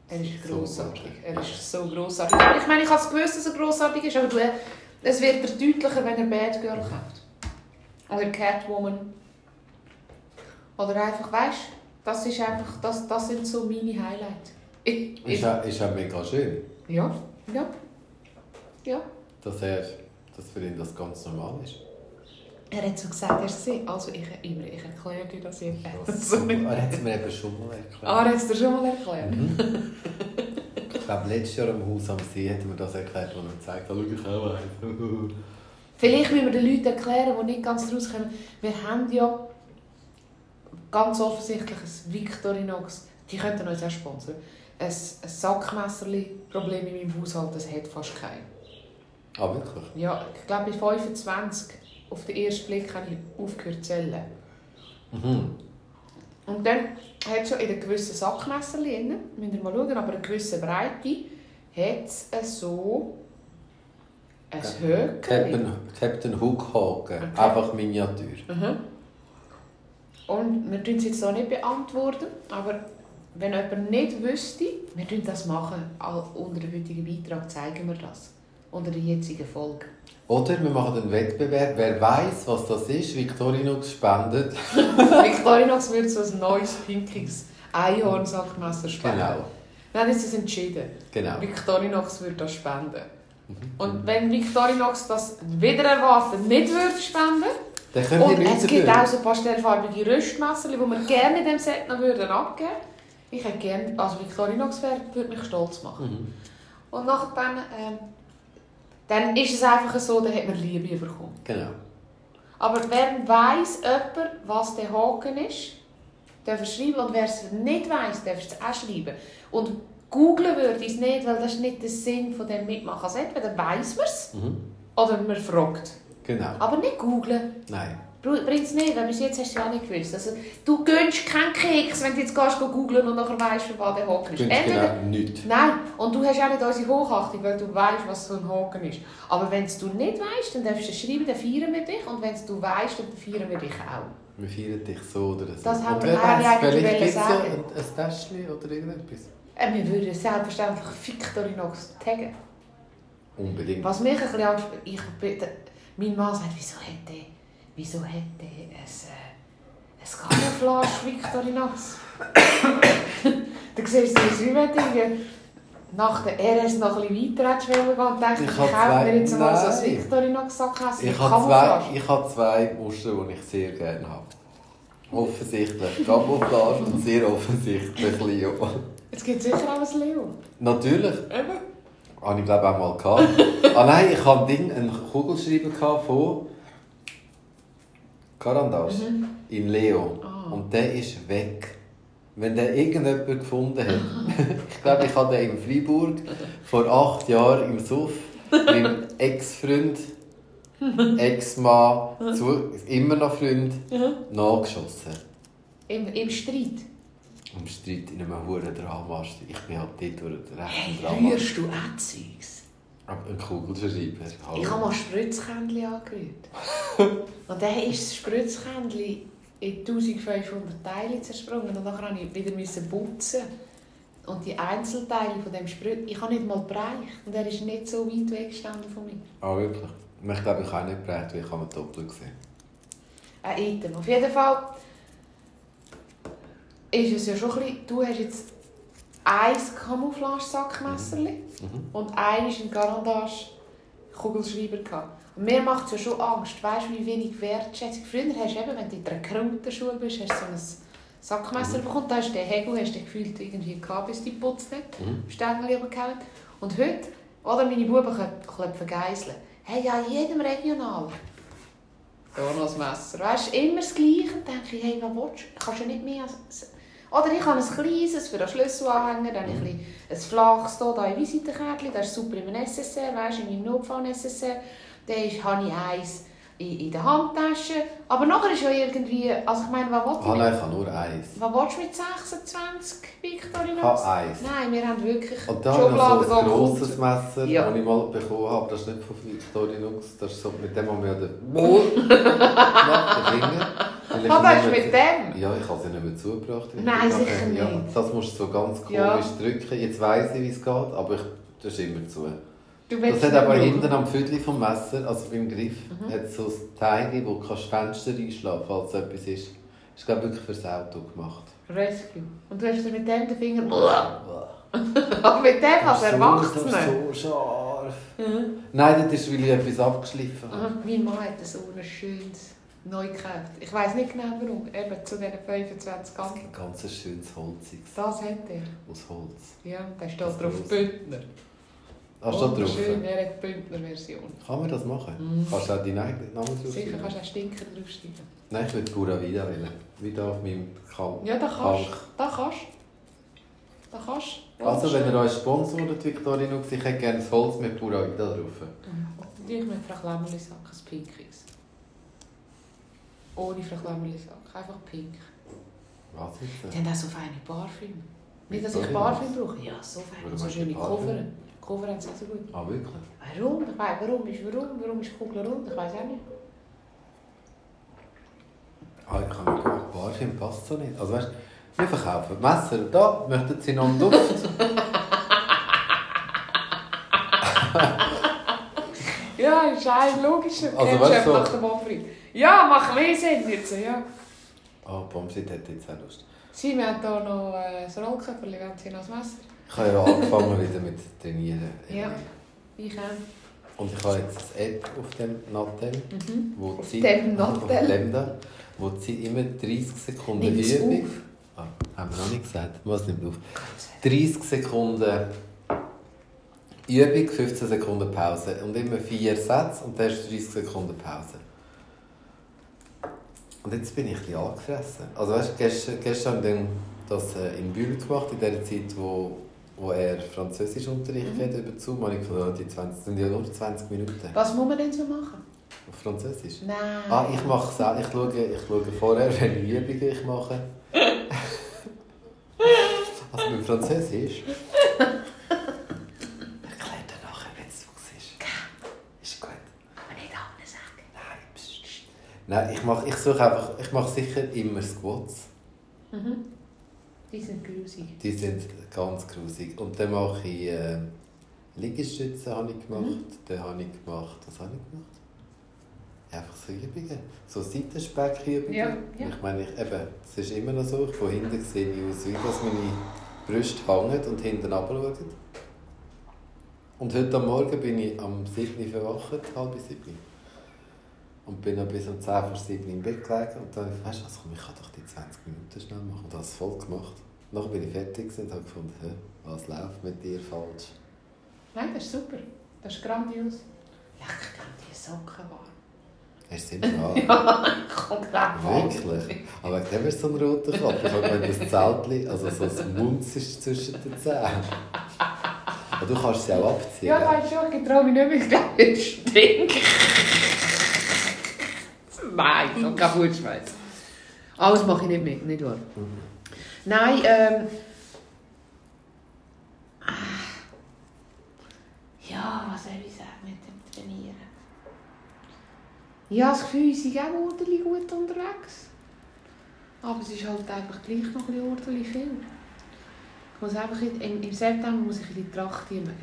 Er ist So grossartig. gut. Er ist so grossartig. Ich meine, ich habe es gewusst, dass er grossartig ist, aber du, es wird er deutlicher, wenn er Bad Girl kauft. Oder Catwoman. Oder einfach, weißt du, das ist einfach, das, das sind so meine Highlights. Ich, ich, Ist auch, ist auch mega schön, ja, ja, ja. dass, er, dass für ihn das ganz normal ist. Er hat so gesagt, er sei, also ich, immer, ich erkläre dir das jetzt. So, er hat es mir eben schon mal erklärt. Ah, er hat es dir schon mal erklärt. Mhm. Ich glaube, letztes Jahr am Haus am See hat er mir das erklärt, wo er mir gezeigt hat, schau, ich auch eins. Vielleicht müssen wir den Leuten erklären, die nicht ganz daraus kommen. Wir haben ja ganz offensichtlich ein Victorinox, die könnten uns auch sponsern, ein, ein Sackmesserli-Problem in meinem Haushalt, das hat fast kein. Ah, wirklich? Ja, ich glaube, bei 25 auf den ersten Blick habe ich aufgehört zu zählen. Mhm. Und dann hat es schon in einem gewissen Sackmesserli, drin, müsst ihr mal schauen, aber eine gewisse Breite, hat es so ein Höckchen. Captain, Captain Hook Haken, Okay. einfach Miniatur. Mhm. Und wir tun es jetzt auch nicht beantworten, aber wenn jemand nicht wüsste, wir tun das machen, unter dem heutigen Beitrag zeigen wir das. Unter der jetzigen Folge. Oder wir machen einen Wettbewerb, wer weiß, was das ist, Victorinox spendet. Victorinox wird so ein neues, pinkiges Einhornsackmesser spenden. Genau, Wir haben jetzt das entschieden. genau. Victorinox würde das spenden. Mhm. Und wenn Victorinox das wieder erwartet nicht würde spenden, Dann können wir und es nichts gibt auch so pastellfarbige Röstmesser, die wir gerne in diesem Set noch würden abgeben Ich hätte gerne, also Victorinox wäre, würde mich stolz machen. Mhm. Und nachher dann, ähm, dann ist es einfach so, dann hat man Liebe bekommen. Genau. Aber wer weiss jemand, was der Haken ist, darf er schreiben. Und wer es nicht weiss, darf es auch schreiben. Und googlen würde ich es nicht, weil das ist nicht der Sinn von dem Mitmachen. Also entweder weiss man es Mhm. oder man fragt. Genau. Aber nicht googlen. Nein. Bringt es nicht, weil bis jetzt hast du ja auch nicht gewusst. Also, du gönnst keinen Keks, wenn du jetzt gehst, googlen und nachher weißt, für was der Haken ist. Entweder genau nichts. Nein, und du hast auch nicht unsere Hochachtung, weil du weißt, was so ein Haken ist. Aber wenn du nicht weißt, dann darfst du schreiben, dann feiern wir dich. Und wenn du weißt, dann feiern wir dich auch. Wir feiern dich so oder so. Das haben wir eigentlich vielleicht es sagen. ein, ein Täschchen oder irgendetwas. Äh, wir würden selbstverständlich Victorinox taggen. Unbedingt. Was mich ein bisschen Angst ich Mein Mann sagt, wieso hat der, wieso hat der ein, ein Camouflage Victorinox? dann siehst du es wie irgendwie nach der RS noch ein bisschen weiter hättest wollen gehen und denkst, Ich kaufe mir jetzt mal so ein Nein. Victorinox-Sackkästchen Ich mit habe, zwei, ich habe zwei Muster, die ich sehr gerne habe. Offensichtlich Camouflage und sehr offensichtlich Leo. Es gibt sicher auch ein Leo. Natürlich. Eben. Habe ich glaube auch mal gehabt. ah nein, ich hatte einen Kugelschreiber von Carandas Mhm. in Leo. Ah. Und der ist weg. Wenn der irgendjemand gefunden hat. ich glaube, ich hatte in Freiburg vor acht Jahren im Suff mit meinem Ex-Freund, Ex-Mann, zu- immer noch Freund, nachgeschossen. Im, Im Streit. Im Streit in einem hohen Drama. Ich bin halt dort durch den Hey, rechten Drama. rührst du auch Zeugs? Aber Ein Kugelschreiber. hallo. Ich habe mal Spritzkännchen angerührt. und dann ist das Spritzkännchen in 1500 Teile zersprungen. Und dann musste ich wieder putzen. Und die Einzelteile von dem Spritz, ich habe nicht mal bereicht. Und er ist nicht so weit weggestanden von mir. Ah, wirklich? Ich glaube, ich habe nicht geprägt, weil ich habe doppelt gesehen. Ein Item. Auf jeden Fall ist es ja schon ein bisschen, du hast jetzt ein Camouflage-Sackmesserli Mhm. und eines ein Garandage-Kugelschreiber gehabt. Und mir macht es ja schon Angst, weißt du, wie wenig Wertschätzung. Früher hast du eben, wenn du in der Krautenschule bist, hast du so ein Sackmesser Mhm. bekommen, da hast du den Hegel, hast du gefühlt irgendwie gehabt, bis die putzt nicht. Mhm. Stängel übergehauen. Und heute, oder meine Buben können klopfen Geiseln. Hey, ja, in jedem Regional. Da noch das Messer. Weißt du, immer das Gleiche. Dann denke ich, hey, was willst du? Kannst du nicht mehr... als- Oder ich habe ein kleines für den Schlüsselanhänger, dann ein, bisschen ein flaches hier, da ein Visitenkärtchen, das ist super im SSR, weißt du, in meinem Notfall-SSR. Dann habe ich eins in, in der Handtasche. Aber nachher ist ja irgendwie, also ich meine, was willst du Ah nein, ich habe nur eins. was willst du mit 26 Ich Victorinox? habe eins. Nein, wir haben wirklich Und da habe ich so ein grosses Messer, Ja. das ich mal bekommen habe. Das ist nicht von Victorinox. Das ist so, mit dem haben wir den Mund gemacht, den Finger. Das nicht ist mit dem? Ja, ich habe sie nicht mehr zugebracht. Nein, sicher Ja, nicht. das musst du so ganz komisch Ja. drücken. Jetzt weiss ich, wie es geht, aber ich, das ist immer zu. Du Das hat aber hinten am Viertel vom Messer, also beim Griff, Mhm. hat so ein Teil, wo du kannst Fenster einschlagen falls etwas ist. Das ist glaube ich wirklich fürs Auto gemacht. Rescue. Und du hast mit dem den Finger... Aber mit dem als Erwachsener? Das ist so scharf. Nein, das ist, weil ich etwas abgeschliffen habe. Aha, Mein Mann hat so ein schönes neu gekauft. Ich weiß nicht genau warum. Eben zu diesen 25 Gramm. Ein ganz schönes Holziges Das hat er. aus Holz. Ja, da steht Das drauf. Bündner. Ah, steht drauf? Schön, er hat die Bündner-Version. Kann man das machen? Mhm. Kannst du auch deinen eigenen Namen Sicher draufschreiben? kannst du auch Stinker draufschreiben. Nein, ich würde Pura Vida wählen. Wieder auf meinem Kalk. Ja, da kannst du. Da kannst du. Da kannst du. Also, wenn ihr euch sponsort, Victorinox, ich hätte gerne das Holz mit Pura Vida drauf. Und ich mit Frau Klemmerli-Sack, ein pinkiges. Ohne Frau Klemmerli-Sack, einfach pink. Was ist Die haben auch so feine Parfüm. Nicht, dass ich Parfüm brauche. Ja, so fein. So schöne? Cover. Cover haben sie auch so gut. Ah, wirklich? Warum? Ich weiss, warum ist warum? Warum ist die Kugel rund? Ich weiß auch nicht. Ah, ich habe mir gedacht, Parfüm passt so nicht. Also weißt wir verkaufen Messer. Da möchten Sie noch einen Duft. Ja, ist ein logischer Also, du, so- nach dem Ja, macht mehr Sinn jetzt, ja. Ah, Pomsit hat jetzt auch Lust. Sie, wir haben hier noch äh, das Rollköpferchen, wenn Sie noch das Messer. Ich habe ja angefangen wieder mit Trainieren. Ja. Ich auch. Und ich habe jetzt eine App auf dem Nattel, Mhm. wo Auf die dem auf Nattel? dem da, wo die immer 30 Sekunden Nimm es Übung. auf. Ah, haben wir noch nicht gesagt. Was nimmt auf? 30 Sekunden Übung, 15 Sekunden Pause. Und immer vier Sätze und dann hast du 30 Sekunden Pause. Und jetzt bin ich ein bisschen angefressen. Also weißt, gestern, gestern haben wir das äh, in Bühl gemacht, in der Zeit, wo, wo er Französischunterricht Mhm. hat über Zoom. habe ich gedacht, ah, die 20, sind ja nur 20 Minuten Was muss man denn so machen? auf Französisch. Nein. Ah, ich mache es auch. Ich schaue, ich schaue vorher, welche Übungen ich mache. Also mit Französisch. Erklär dir nachher, wenn es so ist. Ist gut. Aber nicht alles sagen. Nein, pst. Nein, ich mache ich suche einfach, ich mache sicher immer Squats. Mhm. Die sind grusig. Die sind ganz grusig. Und dann mache ich äh, Liegestütze habe ich gemacht. Dann habe ich gemacht, was habe ich gemacht? Einfach so Übungen. So Seitenspeckübungen. Ja, ja. Ich meine, ich, eben, es ist immer noch so, von hinten sehe ich aus, wie dass meine Brüste hängen und hinten runterschauen. Und heute am Morgen bin ich am 7. Uhr verwacht, halb 7. Und bin dann bis um 10 vor 7 im Bett gelegen und dann weißt du was, komm, ich kann doch die 20 Minuten schnell machen. Und habe es voll gemacht. Nachher bin ich fertig und habe gefunden, hä, was läuft mit dir falsch? Nein, das ist super. Das ist grandios. Leck, ich kann die Socken warm. Hast du es immer an? Kommt gleich warm. Wirklich? Aber wegen dem du so einen roten Kopf. Ich habe das Zeltchen, also so ein Munz ist zwischen den Zähnen. Aber du kannst sie auch abziehen. Ja, weißt du, ich traue mich nicht mehr, ich glaube, ich stink. Nein, ich kaputt schmeißen. Alles mache ich nicht mit, nicht wahr? Nein, ähm... Ja, was soll ich sagen mit dem Trainieren? Ja, das Gefühl, sie sind auch ordentlich gut unterwegs. Aber es ist halt einfach gleich noch ein ordentlich viel. Ich muss einfach in, im, September muss ich in die Tracht nehmen.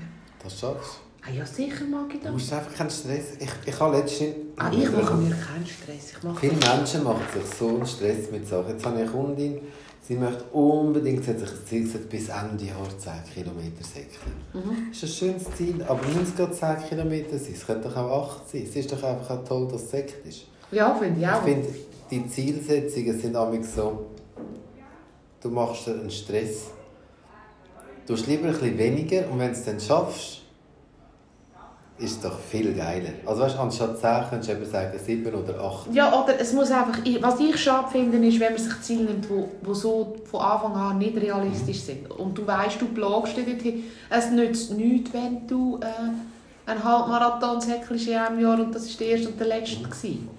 Das schaffst Ah ja, sicher mag ich du. Du das. musst einfach keinen Stress. Ich, ich habe letztens... Ah, ich mache mir keinen Stress. Ich mache Viele Menschen machen sich so einen Stress mit Sachen. Jetzt habe ich eine Kundin, sie möchte unbedingt, sie hat sich das Ziel gesetzt, bis Ende Jahr 10 Kilometer säckeln. Mhm. Das ist ein schönes Ziel, aber müssen es gerade 10 Kilometer sein? Es könnte doch auch 8 sein. Es ist doch einfach auch toll, dass es säckt ist. Ja, finde ich Ich auch. finde, die Zielsetzungen sind amig so, du machst dir einen Stress. Du hast lieber ein bisschen weniger und wenn du es dann schaffst, ist doch viel geiler. Also weißt anstatt 10 könntest du eben sagen 7 oder 8. Ja, oder es muss einfach... Was ich schade finde, ist, wenn man sich Ziele nimmt, die wo, wo so von Anfang an nicht realistisch sind. Und du weißt, du plagst dich dorthin. Es nützt nichts, wenn du äh, ein Halbmarathon, Hecklische in einem Jahr und das war der erste und der letzte. Gewesen.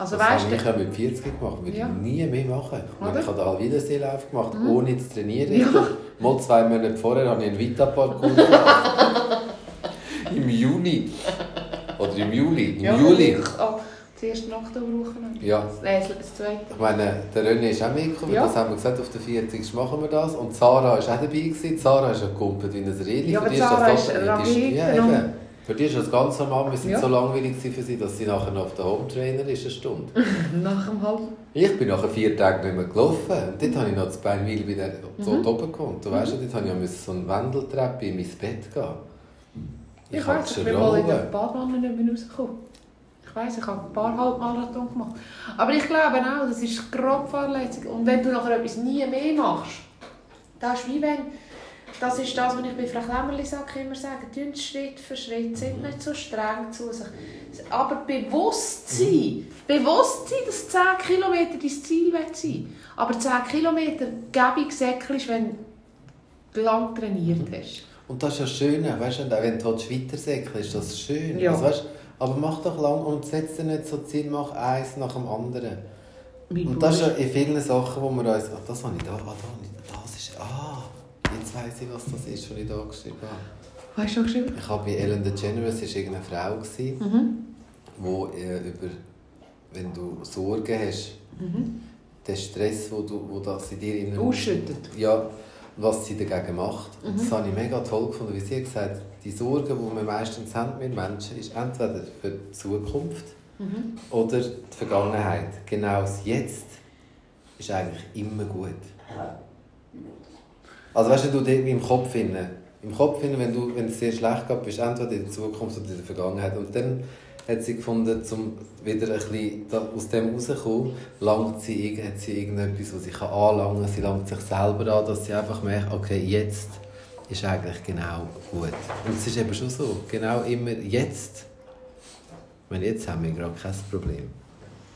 Also das weißt habe ich auch mit 40 gemacht, würde Ja. ich nie mehr machen. Oder? ich habe den Halbwiederseelauf gemacht, Mhm. ohne zu trainieren. Ja. Mal zwei Monate vorher habe ich einen Vita-Parcours gemacht. Im Juni. Oder im Juli. Im ja, Juli. Oh, das erste Oktoberwochenende. Ja. Nein, das- zweite. Ich meine, der René ist auch mitgekommen, Ja. das haben wir gesagt, auf der 40. machen wir das. Und Sarah war auch dabei. Gewesen. Sarah ist ja gekumpelt wie ein Reli. Ja, Für aber die ist das ist ja, die eben. Für die ist das ganz normal. Wir sind Ja. so langweilig für sie, dass sie nachher noch auf der Home Trainer ist, eine Stunde. Nach dem Halb. Ich bin nachher vier Tage nicht mehr gelaufen. Und dort habe ich noch das Beinwil bei der so Mhm. oben gewohnt. Du weißt ja, dort habe ich so eine Wendeltreppe in mein Bett gehen. Ich, habe weiss, ich bin mal in der. Badwanne nicht mehr rausgekommen. Ich weiss, ich habe ein paar Halbmarathon gemacht. Aber ich glaube auch, das ist grob Verletzung. Und wenn du nachher etwas nie mehr machst, das ist wie wenn, das ist das, was ich bei Frau Klemmerli sage, immer sage, tun Schritt für Schritt, sind nicht so streng zu sich. Aber bewusst sein, bewusst sein, dass 10 Kilometer dein Ziel wird sein. Aber 10 Kilometer gebe ich säcklich, wenn du lang trainiert hast. Und das ist ja schön, weißt du, wenn du weitersäckeln ist das schön. Ja. Also, weißt, aber mach doch lang und setz dir nicht so Ziel, mach eins nach dem anderen. Mein Und das ist ja in vielen Sachen, wo wir uns, ah, das habe ich da, ah, da habe ich, das ist, ah, jetzt weiss ich, was das ist, was ich da geschrieben habe. Hast du schon geschrieben? Ich habe bei Ellen DeGeneres, es war irgendeine Frau, gewesen, Mhm. wo äh, über, wenn du Sorgen hast, Mhm. den Stress, wo, du, wo das in dir innen Ausschüttet. Ja, was sie dagegen macht. Und Mhm. das habe ich mega toll gefunden, wie sie hat gesagt die Sorgen, die wir meistens haben mit Menschen, ist entweder für die Zukunft Mhm. oder die Vergangenheit. Genau das Jetzt ist eigentlich immer gut. Also weißt du, du im Kopf finden, im Kopf finden, wenn du, wenn es dir schlecht geht, bist du entweder in der Zukunft oder in der Vergangenheit. Und dann hat sie gefunden, um wieder ein bisschen aus dem rauszukommen, langt sie, hat sie irgendetwas, was sie kann anlangen kann. Sie langt sich selber an, dass sie einfach merkt, okay, jetzt ist eigentlich genau gut. Und es ist eben schon so, genau immer jetzt. Meine, jetzt haben wir gerade kein Problem.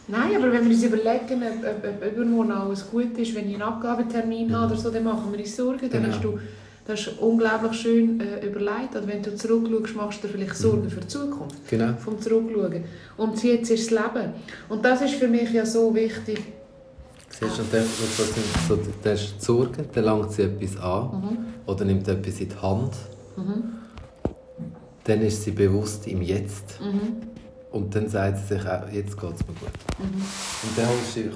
Nein, aber wenn wir uns überlegen, ob, ob, ob übermorgen alles gut ist, wenn ich einen Abgabetermin habe oder so, dann machen wir uns Sorgen. Dann Genau. hast du das ist unglaublich schön äh, überlegt. Und wenn du zurückschaust, machst du dir vielleicht Sorgen für die Zukunft. Genau. Vom Zurückschauen. Und jetzt ist das Leben. Und das ist für mich ja so wichtig. Siehst du, sind so, der ist die Sorge, dann langt sie etwas an Mhm. oder nimmt etwas in die Hand. Mhm. Dann ist sie bewusst im Jetzt. Mhm. Und dann sagt sie sich auch, jetzt geht es mir gut. Mhm. Und dann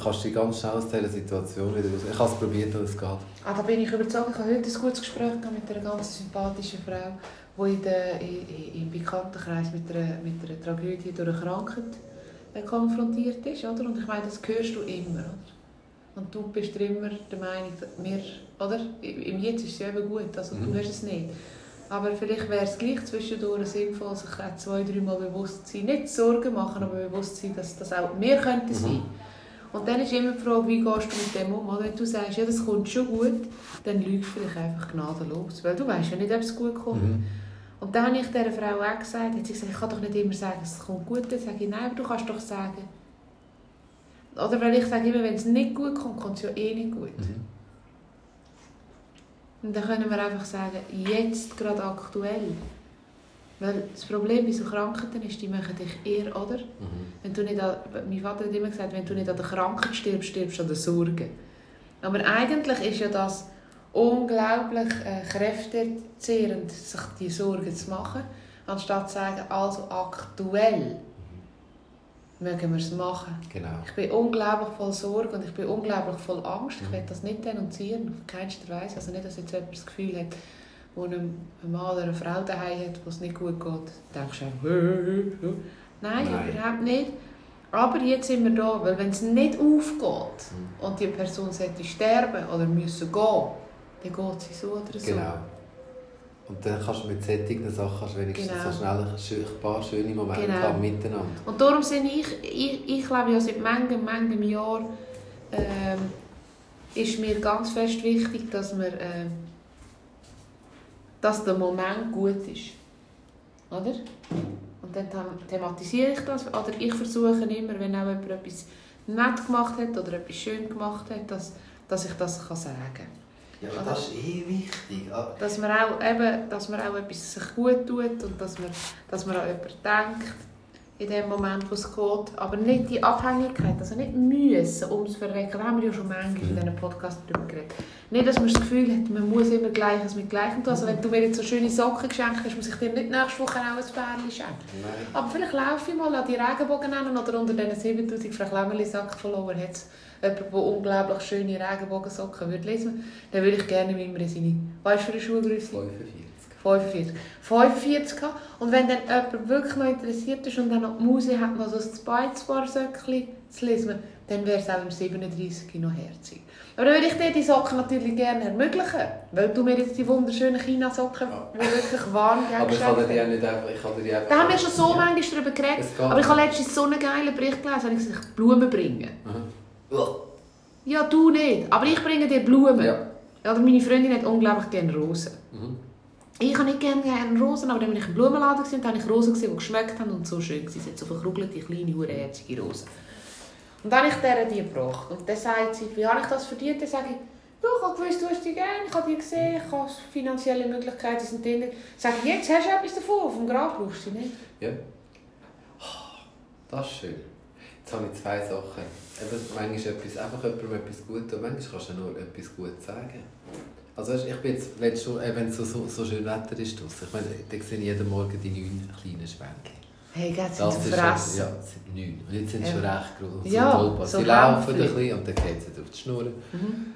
kannst du dich ganz schnell aus dieser Situation wieder raus. Ich habe es probiert und es geht. Ah, da bin ich überzeugt. Ich habe heute ein gutes Gespräch mit einer ganz sympathischen Frau, die in der, in, im Bekanntenkreis mit einer, mit einer Tragödie durch eine Krankheit äh, konfrontiert ist. Oder? Und ich meine, das hörst du immer. Oder? Und du bist immer der Meinung, wir, oder? im Jetzt ist es ja eben gut, also du Mhm. hast es nicht. Aber vielleicht wäre es gleich zwischendurch sinnvoll, sich auch zwei, dreimal bewusst zu sein. Nicht Sorgen machen, aber bewusst zu sein, dass das auch wir könnten sein. Mhm. Und dann ist immer die Frage, wie gehst du mit dem um? Oder wenn du sagst, ja, das kommt schon gut, dann lügst du vielleicht einfach gnadenlos. Weil du weißt ja nicht, ob es gut kommt. Mhm. Und dann habe ich dieser Frau auch gesagt, hat sie gesagt, ich kann doch nicht immer sagen, es kommt gut. Dann sage ich, nein, aber du kannst doch sagen. Oder weil ich sage immer, wenn es nicht gut kommt, kommt es ja eh nicht gut. Mhm. Und dann können wir einfach sagen, jetzt gerade aktuell. Weil das Problem bei so Krankheiten ist, die machen dich eher, oder? Mhm. Wenn du nicht an, mein Vater hat immer gesagt, wenn du nicht an der Krankheit stirbst, stirbst du an der Sorge. Aber eigentlich ist ja das unglaublich äh, kräftezehrend, sich die Sorgen zu machen, anstatt zu sagen, also aktuell mögen wir es machen. Genau. Ich bin unglaublich voll Sorge und ich bin unglaublich voll Angst. Ich will das nicht denunzieren, auf keinster Weise. Also nicht, dass jetzt jemand das Gefühl hat, wo ein Mann oder eine Frau daheim hat, wo es nicht gut geht, denkst du, auch, Nein, Nein. überhaupt nicht. Aber jetzt sind wir da, weil wenn es nicht aufgeht Mhm. und die Person sollte sterben oder müssen gehen, dann geht sie so oder so. Genau. Und dann kannst du mit solchen Sachen kannst wenigstens Genau. so schnell ein paar schöne Momente Genau. haben miteinander. Und darum sind ich, ich, ich glaube ja seit manchem, manchem Jahr ähm, ist mir ganz fest wichtig, dass wir, ähm, dass der Moment gut ist. Oder? Und dann them- thematisiere ich das, oder ich versuche immer, wenn auch jemand etwas nett gemacht hat oder etwas schön gemacht hat, dass, dass ich das kann sagen kann. Ja, aber das ist eh wichtig. Ah, Dass man auch, eben, dass man auch etwas sich gut tut und dass man, dass man an jemanden denkt in dem Moment, wo es geht. Aber nicht die Abhängigkeit, also nicht müssen ums Verrecken. Da haben wir ja schon manchmal in diesem Podcast darüber geredet. Nicht, dass man das Gefühl hat, man muss immer Gleiches mit Gleichem tun. Also wenn du mir jetzt so schöne Socken geschenkt hast, muss ich dir nicht nächste Woche auch ein Bärchen schenken. Nein. Aber vielleicht laufe ich mal an die Regenbogen an oder unter diesen 7000 Frank Lämmeli-Sack verloren hat es jemand, der unglaublich schöne Regenbogensocken würde lesen. Dann würde ich gerne in seine, weißt du, für eine Schuhgröße? 45. 45. 45 haben. Und wenn dann jemand wirklich noch interessiert ist und dann noch die Muse hat, noch so ein Beizbar-Söckchen zu lesen, dann wäre es auch im 37 noch herzig. Aber dann würde ich dir die Socken natürlich gerne ermöglichen. Weil du mir jetzt die wunderschönen China-Socken, die wirklich warm Aber ich kann dir die auch nicht einfach... Ich kann dir einfach Da haben wir schon so manchmal darüber geredet. Aber ich habe letztens so einen geilen Bericht gelesen, habe ich gesagt, Blumen bringen. Mhm. Ja, du nicht. Aber ich bringe dir Blumen. Ja. Oder meine Freundin hat unglaublich gerne Rosen. Mhm. Ich habe nicht gerne, gerne Rosen, aber dann bin ich im Blumenladen und da habe ich Rosen gesehen, die geschmeckt haben und so schön waren. Sie hat so verkrugelte, kleine, hurenherzige Rosen. Und dann habe ich der die gebracht. Und dann sagt sie, wie habe ich das verdient? Dann sage ich, ja, ich habe gewusst, du hast die gerne, ich habe die gesehen, ich habe finanzielle Möglichkeiten, sind drin. Sage ich, jetzt hast du etwas davon, vom Grab brauchst du nicht. Ja. Das ist schön. Jetzt habe ich zwei Sachen. Eben, manchmal etwas, einfach jemandem etwas Gutes und manchmal kannst du nur etwas Gutes sagen. Also ich bin jetzt äh, wenn es so, so, so schön Wetter ist draussen, ich meine, da sehe ich jeden Morgen die neun kleinen Schwänke. Hey, geht es Das ist schon, ja, sind neun. Und jetzt sind sie Ja. schon recht groß. Ja, so Sie laufen ein bisschen und dann geht es auf die Schnur. Mhm.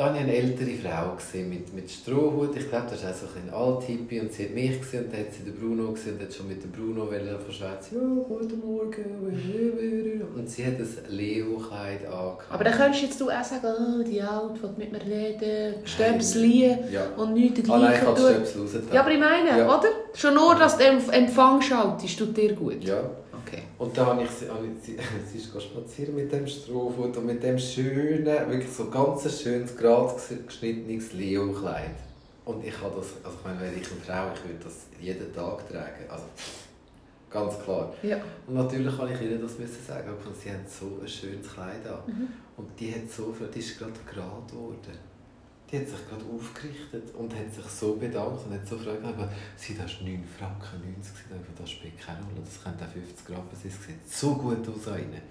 Da habe ich eine ältere Frau mit, mit Strohhut. Ich glaube, das ist auch so ein Alt-Hippie. Und sie hat mich gesehen und dann hat sie den Bruno gesehen und hat schon mit dem Bruno verschwätzt. Ja, guten Morgen. Und sie hat ein Leo-Kleid angehabt. Aber dann könntest jetzt du auch sagen, oh, die Alte will mit mir reden, Stöpsel Ja. und nichts Ah nein, ich dergleichen tun. Stöpsel rausgetan. Ja, aber ich meine, Ja. oder? Schon nur, dass du Empfang schaltest, tut dir gut. Ja. Und dann habe ich sie, habe ich sie, sie ist spazieren mit dem Strohhut und mit dem schönen, wirklich so ganz schönes, gerade geschnittenes Leo-Kleid. Und ich habe das, also ich meine, wäre ich eine Frau, ich würde das jeden Tag tragen. Also, ganz klar. Ja. Und natürlich kann ich ihr das müssen sagen, aber sie haben so ein schönes Kleid an. Mhm. Und die hat so viel, die ist gerade gerade geworden. Die hat sich gerade aufgerichtet und hat sich so bedankt und hat so gefragt, aber sie das ist 9 Franken 90 gewesen, das spielt keine Rolle, das könnte auch 50 Rappen sein, es sieht so gut aus ihnen.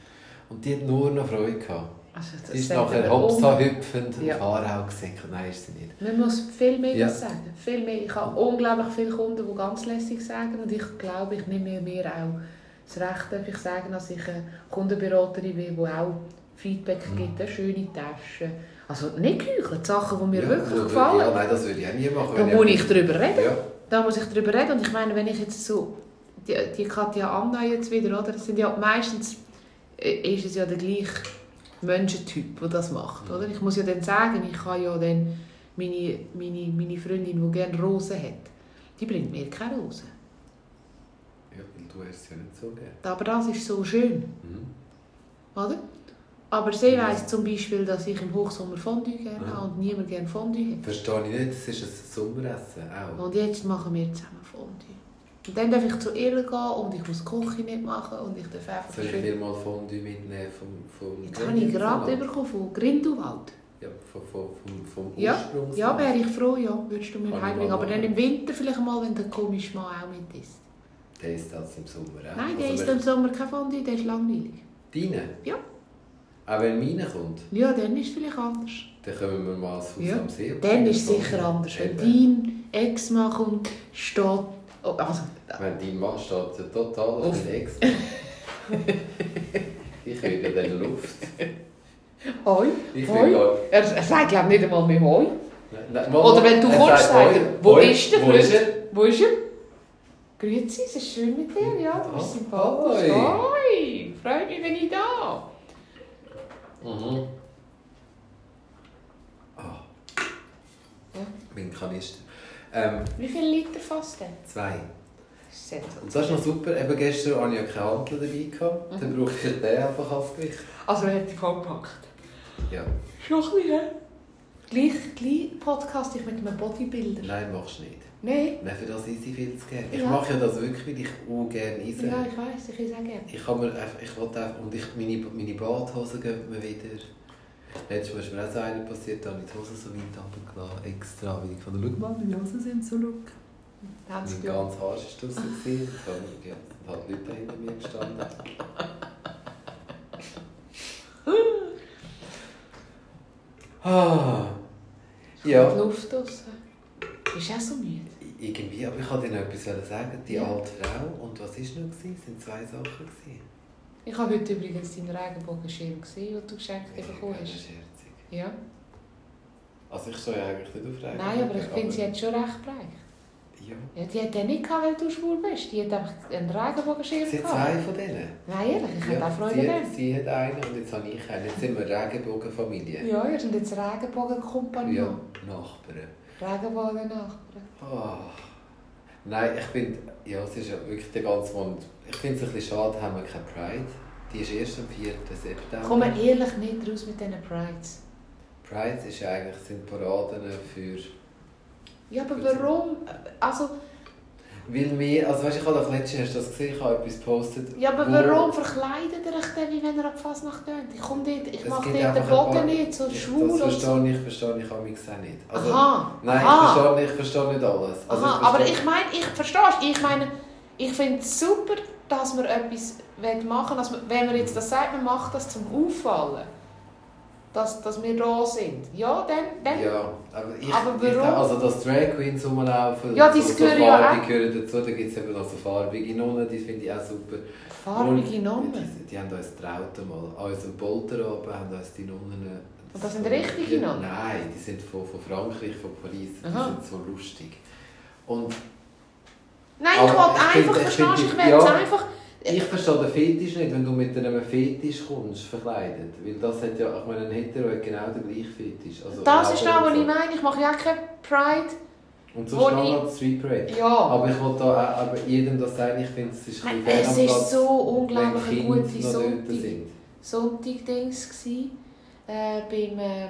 Und die hat nur noch Freude gehabt. Also, das Sie ist nachher hopsa hüpfend Ja. auf Aarau gesenkt. Nein, ist sie nicht. Man muss viel mehr Ja. sagen. Viel mehr. Ich habe unglaublich viele Kunden, die ganz lässig sagen. Und ich glaube, ich nehme mir auch das Recht, darf ich sagen, dass ich eine Kundenberaterin bin, die auch Feedback Mhm. gibt, eine schöne Tasche. Also nicht geheuchelt, Sachen, die mir ja, wirklich gefallen. Ja, nein, das würde ich auch nie machen. Da muss ich darüber reden. Ja, Da muss ich darüber reden. Und ich meine, wenn ich jetzt so... Die, die Katja Anna jetzt wieder, oder? Das sind ja meistens... äh, Ist es ja der gleiche Menschentyp, der das macht, oder? Ich muss ja dann sagen, ich kann ja dann... Meine, meine, meine Freundin, die gerne Rosen hat, die bringt mir keine Rosen. ja, weil du hast es ja nicht so gerne. Aber das ist so schön, Mhm. oder? Aber sie Ja. weiss zum Beispiel, dass ich im Hochsommer Fondue gerne Ja. habe und niemand gerne Fondue hat. Verstehe ich nicht, das ist ein Sommeressen auch. Und jetzt machen wir zusammen Fondue. Und dann darf ich zu ihr gehen und ich muss die Küche nicht machen und ich darf einfach Soll ich dir mal Fondue mitnehmen vom, vom Jetzt habe ich gerade bekommen von Grindelwald. Ja, vom, vom, vom, Ja. Ja, wäre ich froh, ja, würdest du mir Kann heimbringen. Aber dann im Winter vielleicht mal, wenn der komische Mann auch mit ist. Der ist das im Sommer auch. Nein, der Also wenn- im Sommer kein Fondue, der ist langweilig. Deine? Ja. Auch wenn meine kommt, Ja, dann ist es vielleicht anders. dann kommen wir mal Haus Ja. am See. Dann ist es sicher anders. Wenn Eben. dein Ex-Mann kommt, steht... Oh, also, Wenn dein Mann steht ja total auf den Ex. ich höre der Luft. hoi, Ich hoi. gar- Er, er sagt glaube nicht einmal mehr hoi. Nein, mal- Oder wenn du kommst, sagt, er, «Hoi, wo hoi, ist der Wo ist Freund?» er? Wo ist er? Grüezi, es ist schön mit dir, ja, du bist Ah, sympathisch. hoi. Hoi, freut mich, wenn ich da Mhm. Ah. Ja. Mein Kanister. Ähm, Wie viele Liter fasst denn? zwei. Sehr Und das ist noch super. Eben gestern hatte ich ja keine Hantel dabei. Gehabt. Mhm. Dann brauche ich den einfach als Gewicht. Also er hat die vollgepackt. Ja. Schon ein bisschen, hä? Gleich, gleich podcast ich mit einem Bodybuilder. Nein, machst du nicht. Nein? Nein, für das ist viel zu gerne. Ich Ja. mache ja das wirklich, weil ich auch gerne esse. Ja, ich weiss, ich esse auch gerne. Ich kann mir einfach, ich will einfach, und ich, meine, meine Badhosen gehen mir wieder. Letztes Mal ist mir auch so einer passiert, da habe ich die Hose so weit runtergelassen, extra, weil ich fand, schau mal, meine Hosen sind so look. Haben Mein ganzer Arsch war draussen dann ja, und halt Leute hinter mir gestanden. ah, Die ja, Luft draussen. Bist du auch so müde? irgendwie, aber ich wollte dir noch etwas sagen. Die Ja. alte Frau, und was war noch? Es sind zwei Sachen. Ich habe heute übrigens deinen Regenbogenschirm gesehen, den du geschenkt bekommen Das hast. ist herzig. Ja. Also ich soll ja eigentlich nicht aufregen. Nein, aber ich finde, sie hat schon recht bereicht. Ja. Die hat nicht gehabt, weil du schwul bist. Die hat einfach einen Regenbogenschirm Sie hat gehabt. zwei von denen. Nein, ehrlich, ich hätte auch Freude sie, gehabt. sie hat einen und jetzt habe ich einen. Jetzt sind wir Regenbogenfamilie. Ja, ihr seid jetzt Regenbogenkompagnon. Ja, Nachbarn. Regenbogen-Nachbarn. Ah. Nein, ich finde, ja, es ist ja wirklich der ganze Mond. Ich finde es ein bisschen schade, haben wir keine Pride. Die ist erst am 4. September. Komm ehrlich nicht raus mit diesen Prides. Pride ist eigentlich, sind Paraden für... Ja, aber warum? Also, Weil wir, also weißt du, ich habe doch letztens, hast du das gesehen, ich habe etwas gepostet. ja, aber warum verkleidet ihr euch denn, wie wenn ihr ab Fasnacht geht? Ich komme dort, ich mache dort den Bogen nicht, so schwul Das und so. verstehe ich, verstehe ich auch nicht. Also, Aha, Nein, aha. ich verstehe, ich verstehe nicht alles. Also, Aha, ich aber ich meine, ich verstehe Ich meine, ich finde es super, dass man etwas machen will, dass man, wenn man jetzt das sagt, man macht das zum Auffallen, dass, dass wir da sind. Ja, dann, dann Ja, aber ich, Aber ich warum? also dass Drag Queens rumlaufen, Ja, die so, so gehören ja auch. gehören dazu, da gibt es eben noch so farbige Nonnen, die finde ich auch super. farbige Nonnen. Die, die haben uns getraut einmal. An unserem Polterabend haben uns die Nonnen... Und das sind richtige die, Nonnen? Nein, die sind von, von Frankreich, von Paris. Die Aha. sind so lustig. Und Nein, ich wollte ich einfach, ich verstehst du, ich finde- will es ja. einfach... ich verstehe den Fetisch nicht, wenn du mit einem Fetisch kommst, verkleidet. Weil das hat ja, ich meine, ein Hetero hat genau den gleichen Fetisch. Also, Das ist das, Augen was ich meine. Ich mache ja keine Pride. Und sonst noch ich- Street Parade. Ja. Aber ich wollte da aber jedem das sagen, ich finde, es ist ein bisschen es ist so unglaublich gute noch dort Sonntag. Sonntag-Dings gsi. Äh, beim ähm,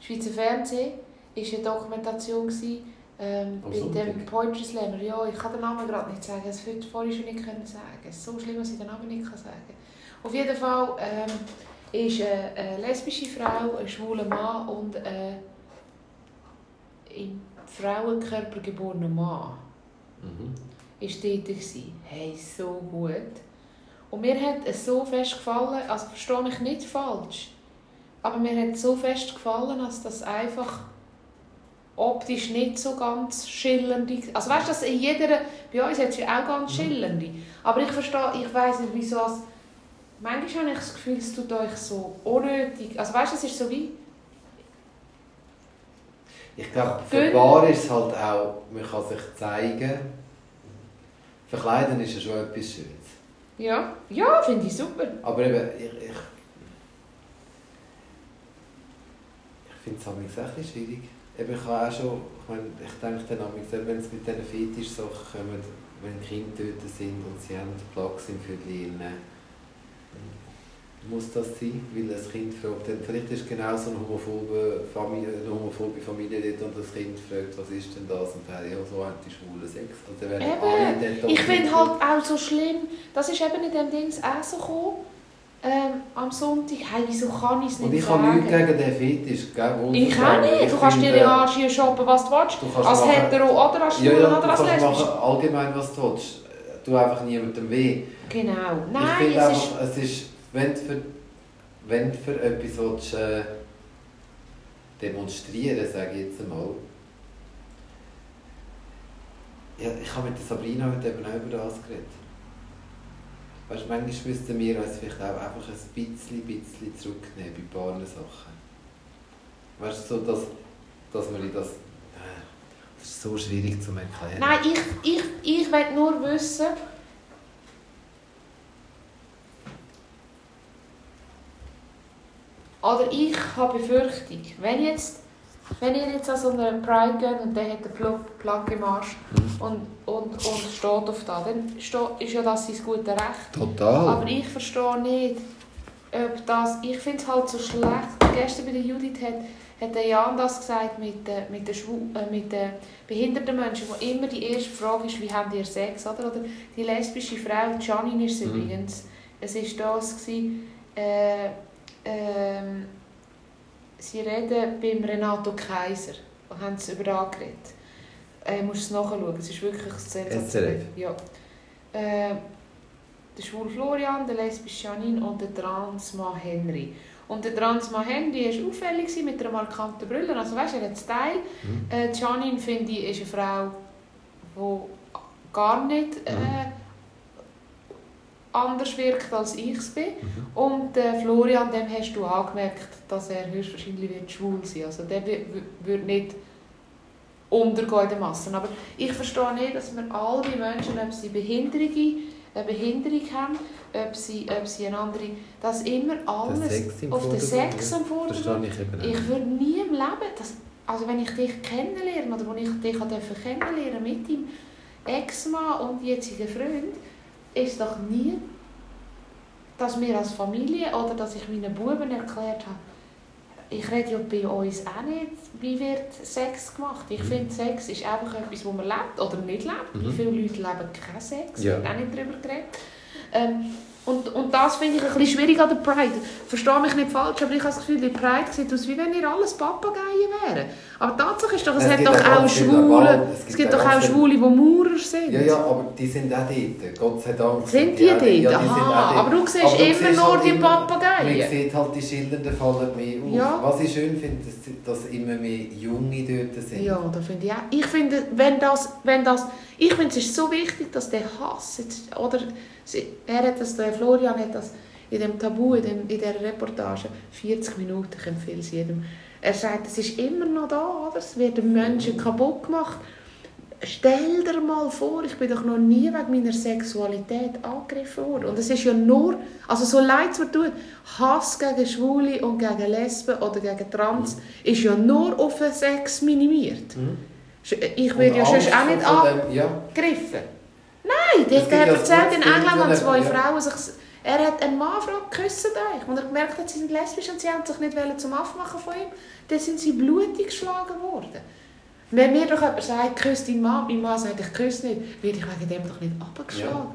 Schweizer Fernsehen war eine Dokumentation gsi, ähm, bei dem? Poetry Slammer. Ja, ich kann den Namen gerade nicht sagen. Das hätte ich vorhin schon nicht können sagen. Es ist so schlimm, dass ich den Namen nicht kann sagen. Auf jeden Fall ähm, ist eine, eine lesbische Frau, ein schwuler Mann und ein im Frauenkörper geborener Mann Mhm. ist dort. gewesen. Hey, so gut. Und mir hat es so fest gefallen, also verstehe mich nicht falsch, aber mir hat es so fest gefallen, dass das einfach optisch nicht so ganz schillernde... Also weißt du, dass in jeder... Bei uns hat es ja auch ganz schillernde. Aber ich verstehe, ich weiss nicht, wieso es... Manchmal habe ich das Gefühl, es tut euch so unnötig... Also weißt du, es ist so wie... Ich glaube, für Bar ist es halt auch, man kann sich zeigen. Verkleiden ist ja schon etwas Schönes. Ja, ja, finde ich super. Aber eben, ich, ich, ich finde es manchmal auch schwierig. Eben, ich habe auch schon, ich, meine, ich denke dann manchmal, wenn es mit diesen Fetisch-Sachen kommt, wenn Kinder dort sind und sie haben Platz im Viertel, muss das sein, weil ein Kind fragt, dann, vielleicht ist genau so eine homophobe Familie, eine homophobe Familie dort und das Kind fragt, was ist denn das? Und dann, ja, so haben die schwulen Sex. Alle Eben, ich finde halt auch so schlimm, das ist eben in dem Dings auch so gekommen, ähm, am Sonntag, hey, wieso kann ich es nicht Und ich habe sagen? nichts gegen den Fetisch, gell? Ich auch nicht, Ich du kannst dir den Arsch hier shoppen, was du willst. Du kannst Als machen- hetero oder als Ja, schwul ja, du oder als kannst lesbisch. machen allgemein, was du willst. Tu einfach niemandem weh. Genau, ich nein, finde es ist... einfach, es ist, wenn du für, wenn du für etwas willst, äh, demonstrieren sage ich jetzt einmal. Ja, ich habe mit der Sabrina heute eben auch über das geredet. Weißt, manchmal müssten wir uns vielleicht auch einfach ein bisschen, bisschen zurücknehmen bei ein paar Sachen. Weißt du, so, dass, dass man das... Äh, Das ist so schwierig zu erklären. Nein, ich, ich, ich will nur wissen, oder ich habe Befürchtung, wenn jetzt, wenn ihr jetzt an so einer Pride geht und der hat den Plug, im Arsch und, und, und steht auf da, dann ist ja das sein gutes Recht. Total. Aber ich verstehe nicht, ob das. Ich finde es halt so schlecht. Gestern bei der Judith hat, hat der Jan das gesagt mit den, mit Schwu äh, mit den behinderten Menschen, wo immer die erste Frage ist, wie habt ihr Sex? Oder, oder die lesbische Frau, Janine ist es Mhm. übrigens, es war das, gewesen, äh, ähm, sie reden beim Renato Kaiser. Haben sie über da geredet. Äh, musst es nachschauen, es ist wirklich sensationell. Ja. Äh, der schwule Florian, der lesbische Janine und der Transmann Henry. Und der Transmann Henry war auffällig mit einer markanten Brille. Also weißt, er hat Style. Mhm. Äh, Janine, finde ich, ist eine Frau, die gar nicht äh, Mhm. Anders wirkt, als ich es bin. Mhm. Und äh, Florian, dem hast du angemerkt, dass er höchstwahrscheinlich wird schwul sein Also der wird nicht untergehen in den Massen. Aber ich verstehe nicht, dass wir all die Menschen, ob sie Behinderung, eine Behinderung haben, ob sie, ob sie eine andere, dass immer alles auf den Sex am Vordergrund ich ich würde nie im Leben, das, also wenn ich dich kennenlerne oder wenn ich dich kennenlernen mit deinem Ex-Mann und jetzigen Freund, ist doch nie, dass wir als Familie oder dass ich meinen Buben erklärt habe, ich rede ja bei uns auch nicht, wie wird Sex gemacht. Ich Mhm. finde, Sex ist einfach etwas, wo man lebt oder nicht lebt. Mhm. Viele Leute leben keinen Sex? Ja. Wird auch nicht darüber geredet. Ähm, und, und das finde ich ein bisschen schwierig an der Pride. Verstehe mich nicht falsch, aber ich habe das Gefühl, die Pride sieht aus, wie wenn ihr alles Papageien wären. Aber die Tatsache ist doch, es, Es gibt doch auch Schwule. es Es gibt gibt auch doch auch Schwule, die Maurer sind. Ja, ja, aber die sind auch dort. Gott sei Dank. Sind die auch- dort? Ja, die Aha, aber du siehst Aber du immer nur halt die Papageien. Man sieht halt die Schildernden fallen mehr auf. Ja. Was ich schön finde, dass, dass immer mehr Junge dort sind. Ja, da finde ich auch. Ich finde, wenn das, wenn das, ich finde, es ist so wichtig, dass der Hass, jetzt, oder, er hat das, der Florian hat das in dem Tabu, in, dem, in dieser Reportage, 40 Minuten, ich empfehle es jedem. Er sagt, es ist immer noch da, oder? es werden Menschen kaputt gemacht. Stell dir mal vor, ich bin doch noch nie wegen meiner Sexualität angegriffen worden. Und es ist ja nur, also so leid es mir tut, Hass gegen Schwule und gegen Lesben oder gegen Trans ist ja nur auf den Sex minimiert. Mhm. Ich werde ja sonst auch nicht angegriffen. dem- Ja. Nein, Es der ja erzählt in Bild, England, haben zwei ja. Frauen sich... Er hat einen Mann gefragt, küssen euch. Und er gemerkt hat, sie sind lesbisch und sie haben sich nicht zum Aufmachen von ihm. Dann sind sie blutig geschlagen worden. Wenn mir doch jemand sagt, küss deinen Mann, mein Mann sagt, ich küsse nicht, werde ich wegen dem doch nicht abgeschlagen.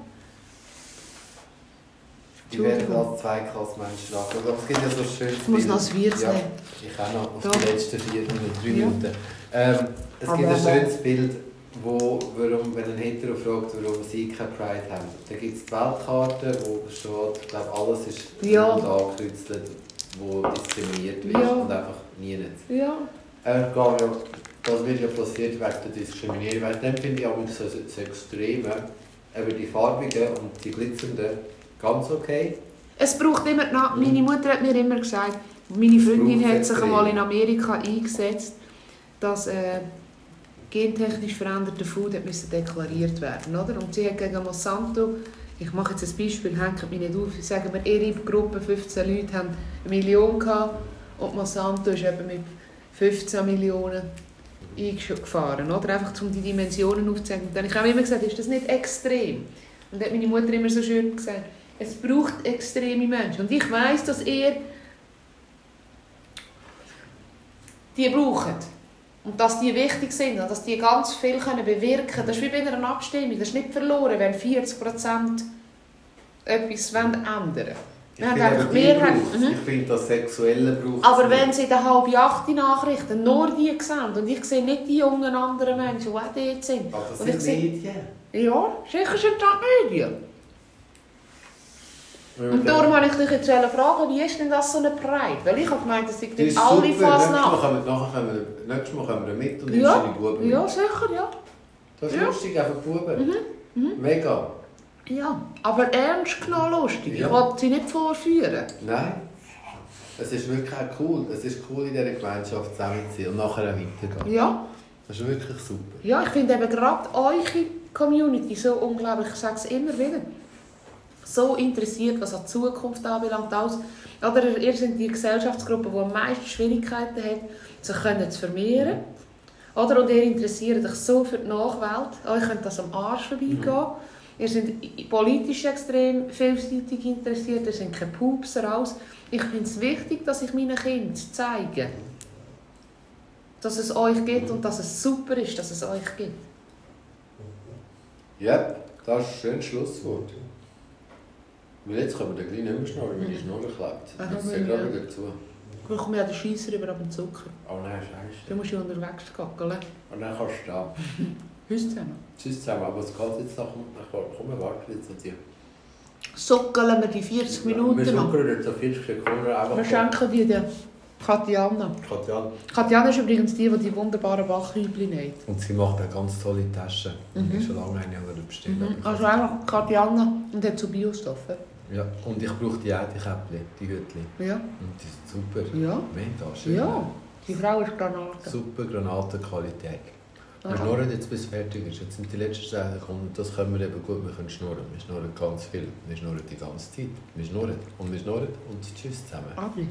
Die werden als Zweiklassmenschen angeschaut. Aber es gibt ja so ein schönes Ich muss Bild. noch das Wirts ja, nehmen. Ich auch noch auf Da. die letzten vier Minuten, drei Ja. Minuten. Ähm, es Aber gibt ein schönes Bild, wo, warum, wenn ein Hetero fragt, warum sie keine Pride haben. Da gibt es die Weltkarte, wo steht, ich glaube, alles ist Ja. rund angekreuzelt, wo diskriminiert wird Ja. und einfach nie nicht. Ja. Er geht ja, das wird ja passiert wegen der Diskriminierung. Wegen dem finde ich auch so das Extreme, eben die farbigen und die glitzernden, ganz okay. Es braucht immer, na, meine Mutter hat mir immer gesagt, meine Freundin hat sich einmal in Amerika eingesetzt, dass äh, gentechnisch veränderte Food hat deklariert werden oder? Und sie hat gegen Monsanto, ich mache jetzt ein Beispiel, hängt mich nicht auf, sagen wir, ihre Gruppe, 15 Leute, haben eine Million gehabt und Monsanto ist eben mit 15 Millionen eingefahren, oder? Einfach um die Dimensionen aufzuzeigen. Dann habe ich auch immer gesagt, ist das nicht extrem? Und hat meine Mutter immer so schön gesagt, es braucht extreme Menschen. Und ich weiß, dass ihr die braucht. Und dass die wichtig sind und dass die ganz viel können bewirken können. Das ist wie bei einer Abstimmung. Das ist nicht verloren, wenn 40% etwas ändern wollen. Ich Wir haben finde Mehrheit. braucht's. Mhm. Ich finde, das Sexuelle braucht Aber wenn sie den halb acht Nachrichten nur die sehen und ich sehe nicht die jungen anderen Menschen, die auch dort sind. Aber das ich sind Medien. Ja, sicher sind das Medien. Und darum wollte ich dich jetzt fragen, wie ist denn das so eine Pride? Weil ich habe gemeint, es sind Das ist alle kommen wir, nächstes Mal kommen wir mit und Ja, nimmst deine Buben. Ja, sicher, ja. Das ist Ja. lustig, einfach Buben. Mhm, mhm. Mega. Ja, aber ernst genommen lustig. Ja. Ich wollte sie nicht vorführen. Nein. Es ist wirklich auch cool. Es ist cool, in dieser Gemeinschaft zusammen zu sein und nachher weitergehen. Ja, Das ist wirklich super. ja ich finde eben gerade eure Community so unglaublich, ich sage es immer wieder, so interessiert, was an die Zukunft anbelangt. Alles. Oder ihr seid die Gesellschaftsgruppe, die am meisten Schwierigkeiten hat, sich können zu vermehren. Oder? Und ihr interessiert euch so für die Nachwelt. Euch könnte das am Arsch vorbeigehen. Ihr seid politisch extrem vielseitig interessiert, ihr seid keine Pupser aus. Ich finde es wichtig, dass ich meinen Kindern zeige, dass es euch gibt und dass es super ist, dass es euch gibt. Ja, das ist ein schönes Schlusswort. Weil jetzt können wir den gleich nicht mehr schnurren, weil die Schnurre klebt. Aha, Jetzt ja. sind wir gerade wieder zu. Ich komme ja den Scheisser über den Zucker. Oh nein, scheiße. Du musst ja unterwegs gackeln. Und dann kannst du da. Hüst zusammen. Tschüss zusammen, aber es geht jetzt noch. Komm, warte jetzt an dir. Sockeln wir die 40 Minuten Wir noch. schnuckern jetzt so 40 Sekunden einfach. Wir schenken die der Katjana. Katja. Katjana ist übrigens die, die die wunderbaren Bachhübli näht. Und sie macht auch ganz tolle Taschen. Mhm. Ich habe schon lange eine oder bestellen. Mhm. Also einfach Katjana und hat so Biostoffe. Ja, und ich brauche die auch, die Käppchen, die Hütchen. Ja. Und die sind super. Ja. Mega schön. Ja. Die Frau ist Granate. Super Granatenqualität. Wir Aha. schnurren jetzt bis fertig ist. Jetzt sind die letzten Sachen gekommen und das können wir eben gut. Wir können schnurren. Wir schnurren ganz viel. Wir schnurren die ganze Zeit. Wir schnurren und wir schnurren und tschüss zusammen. Abi.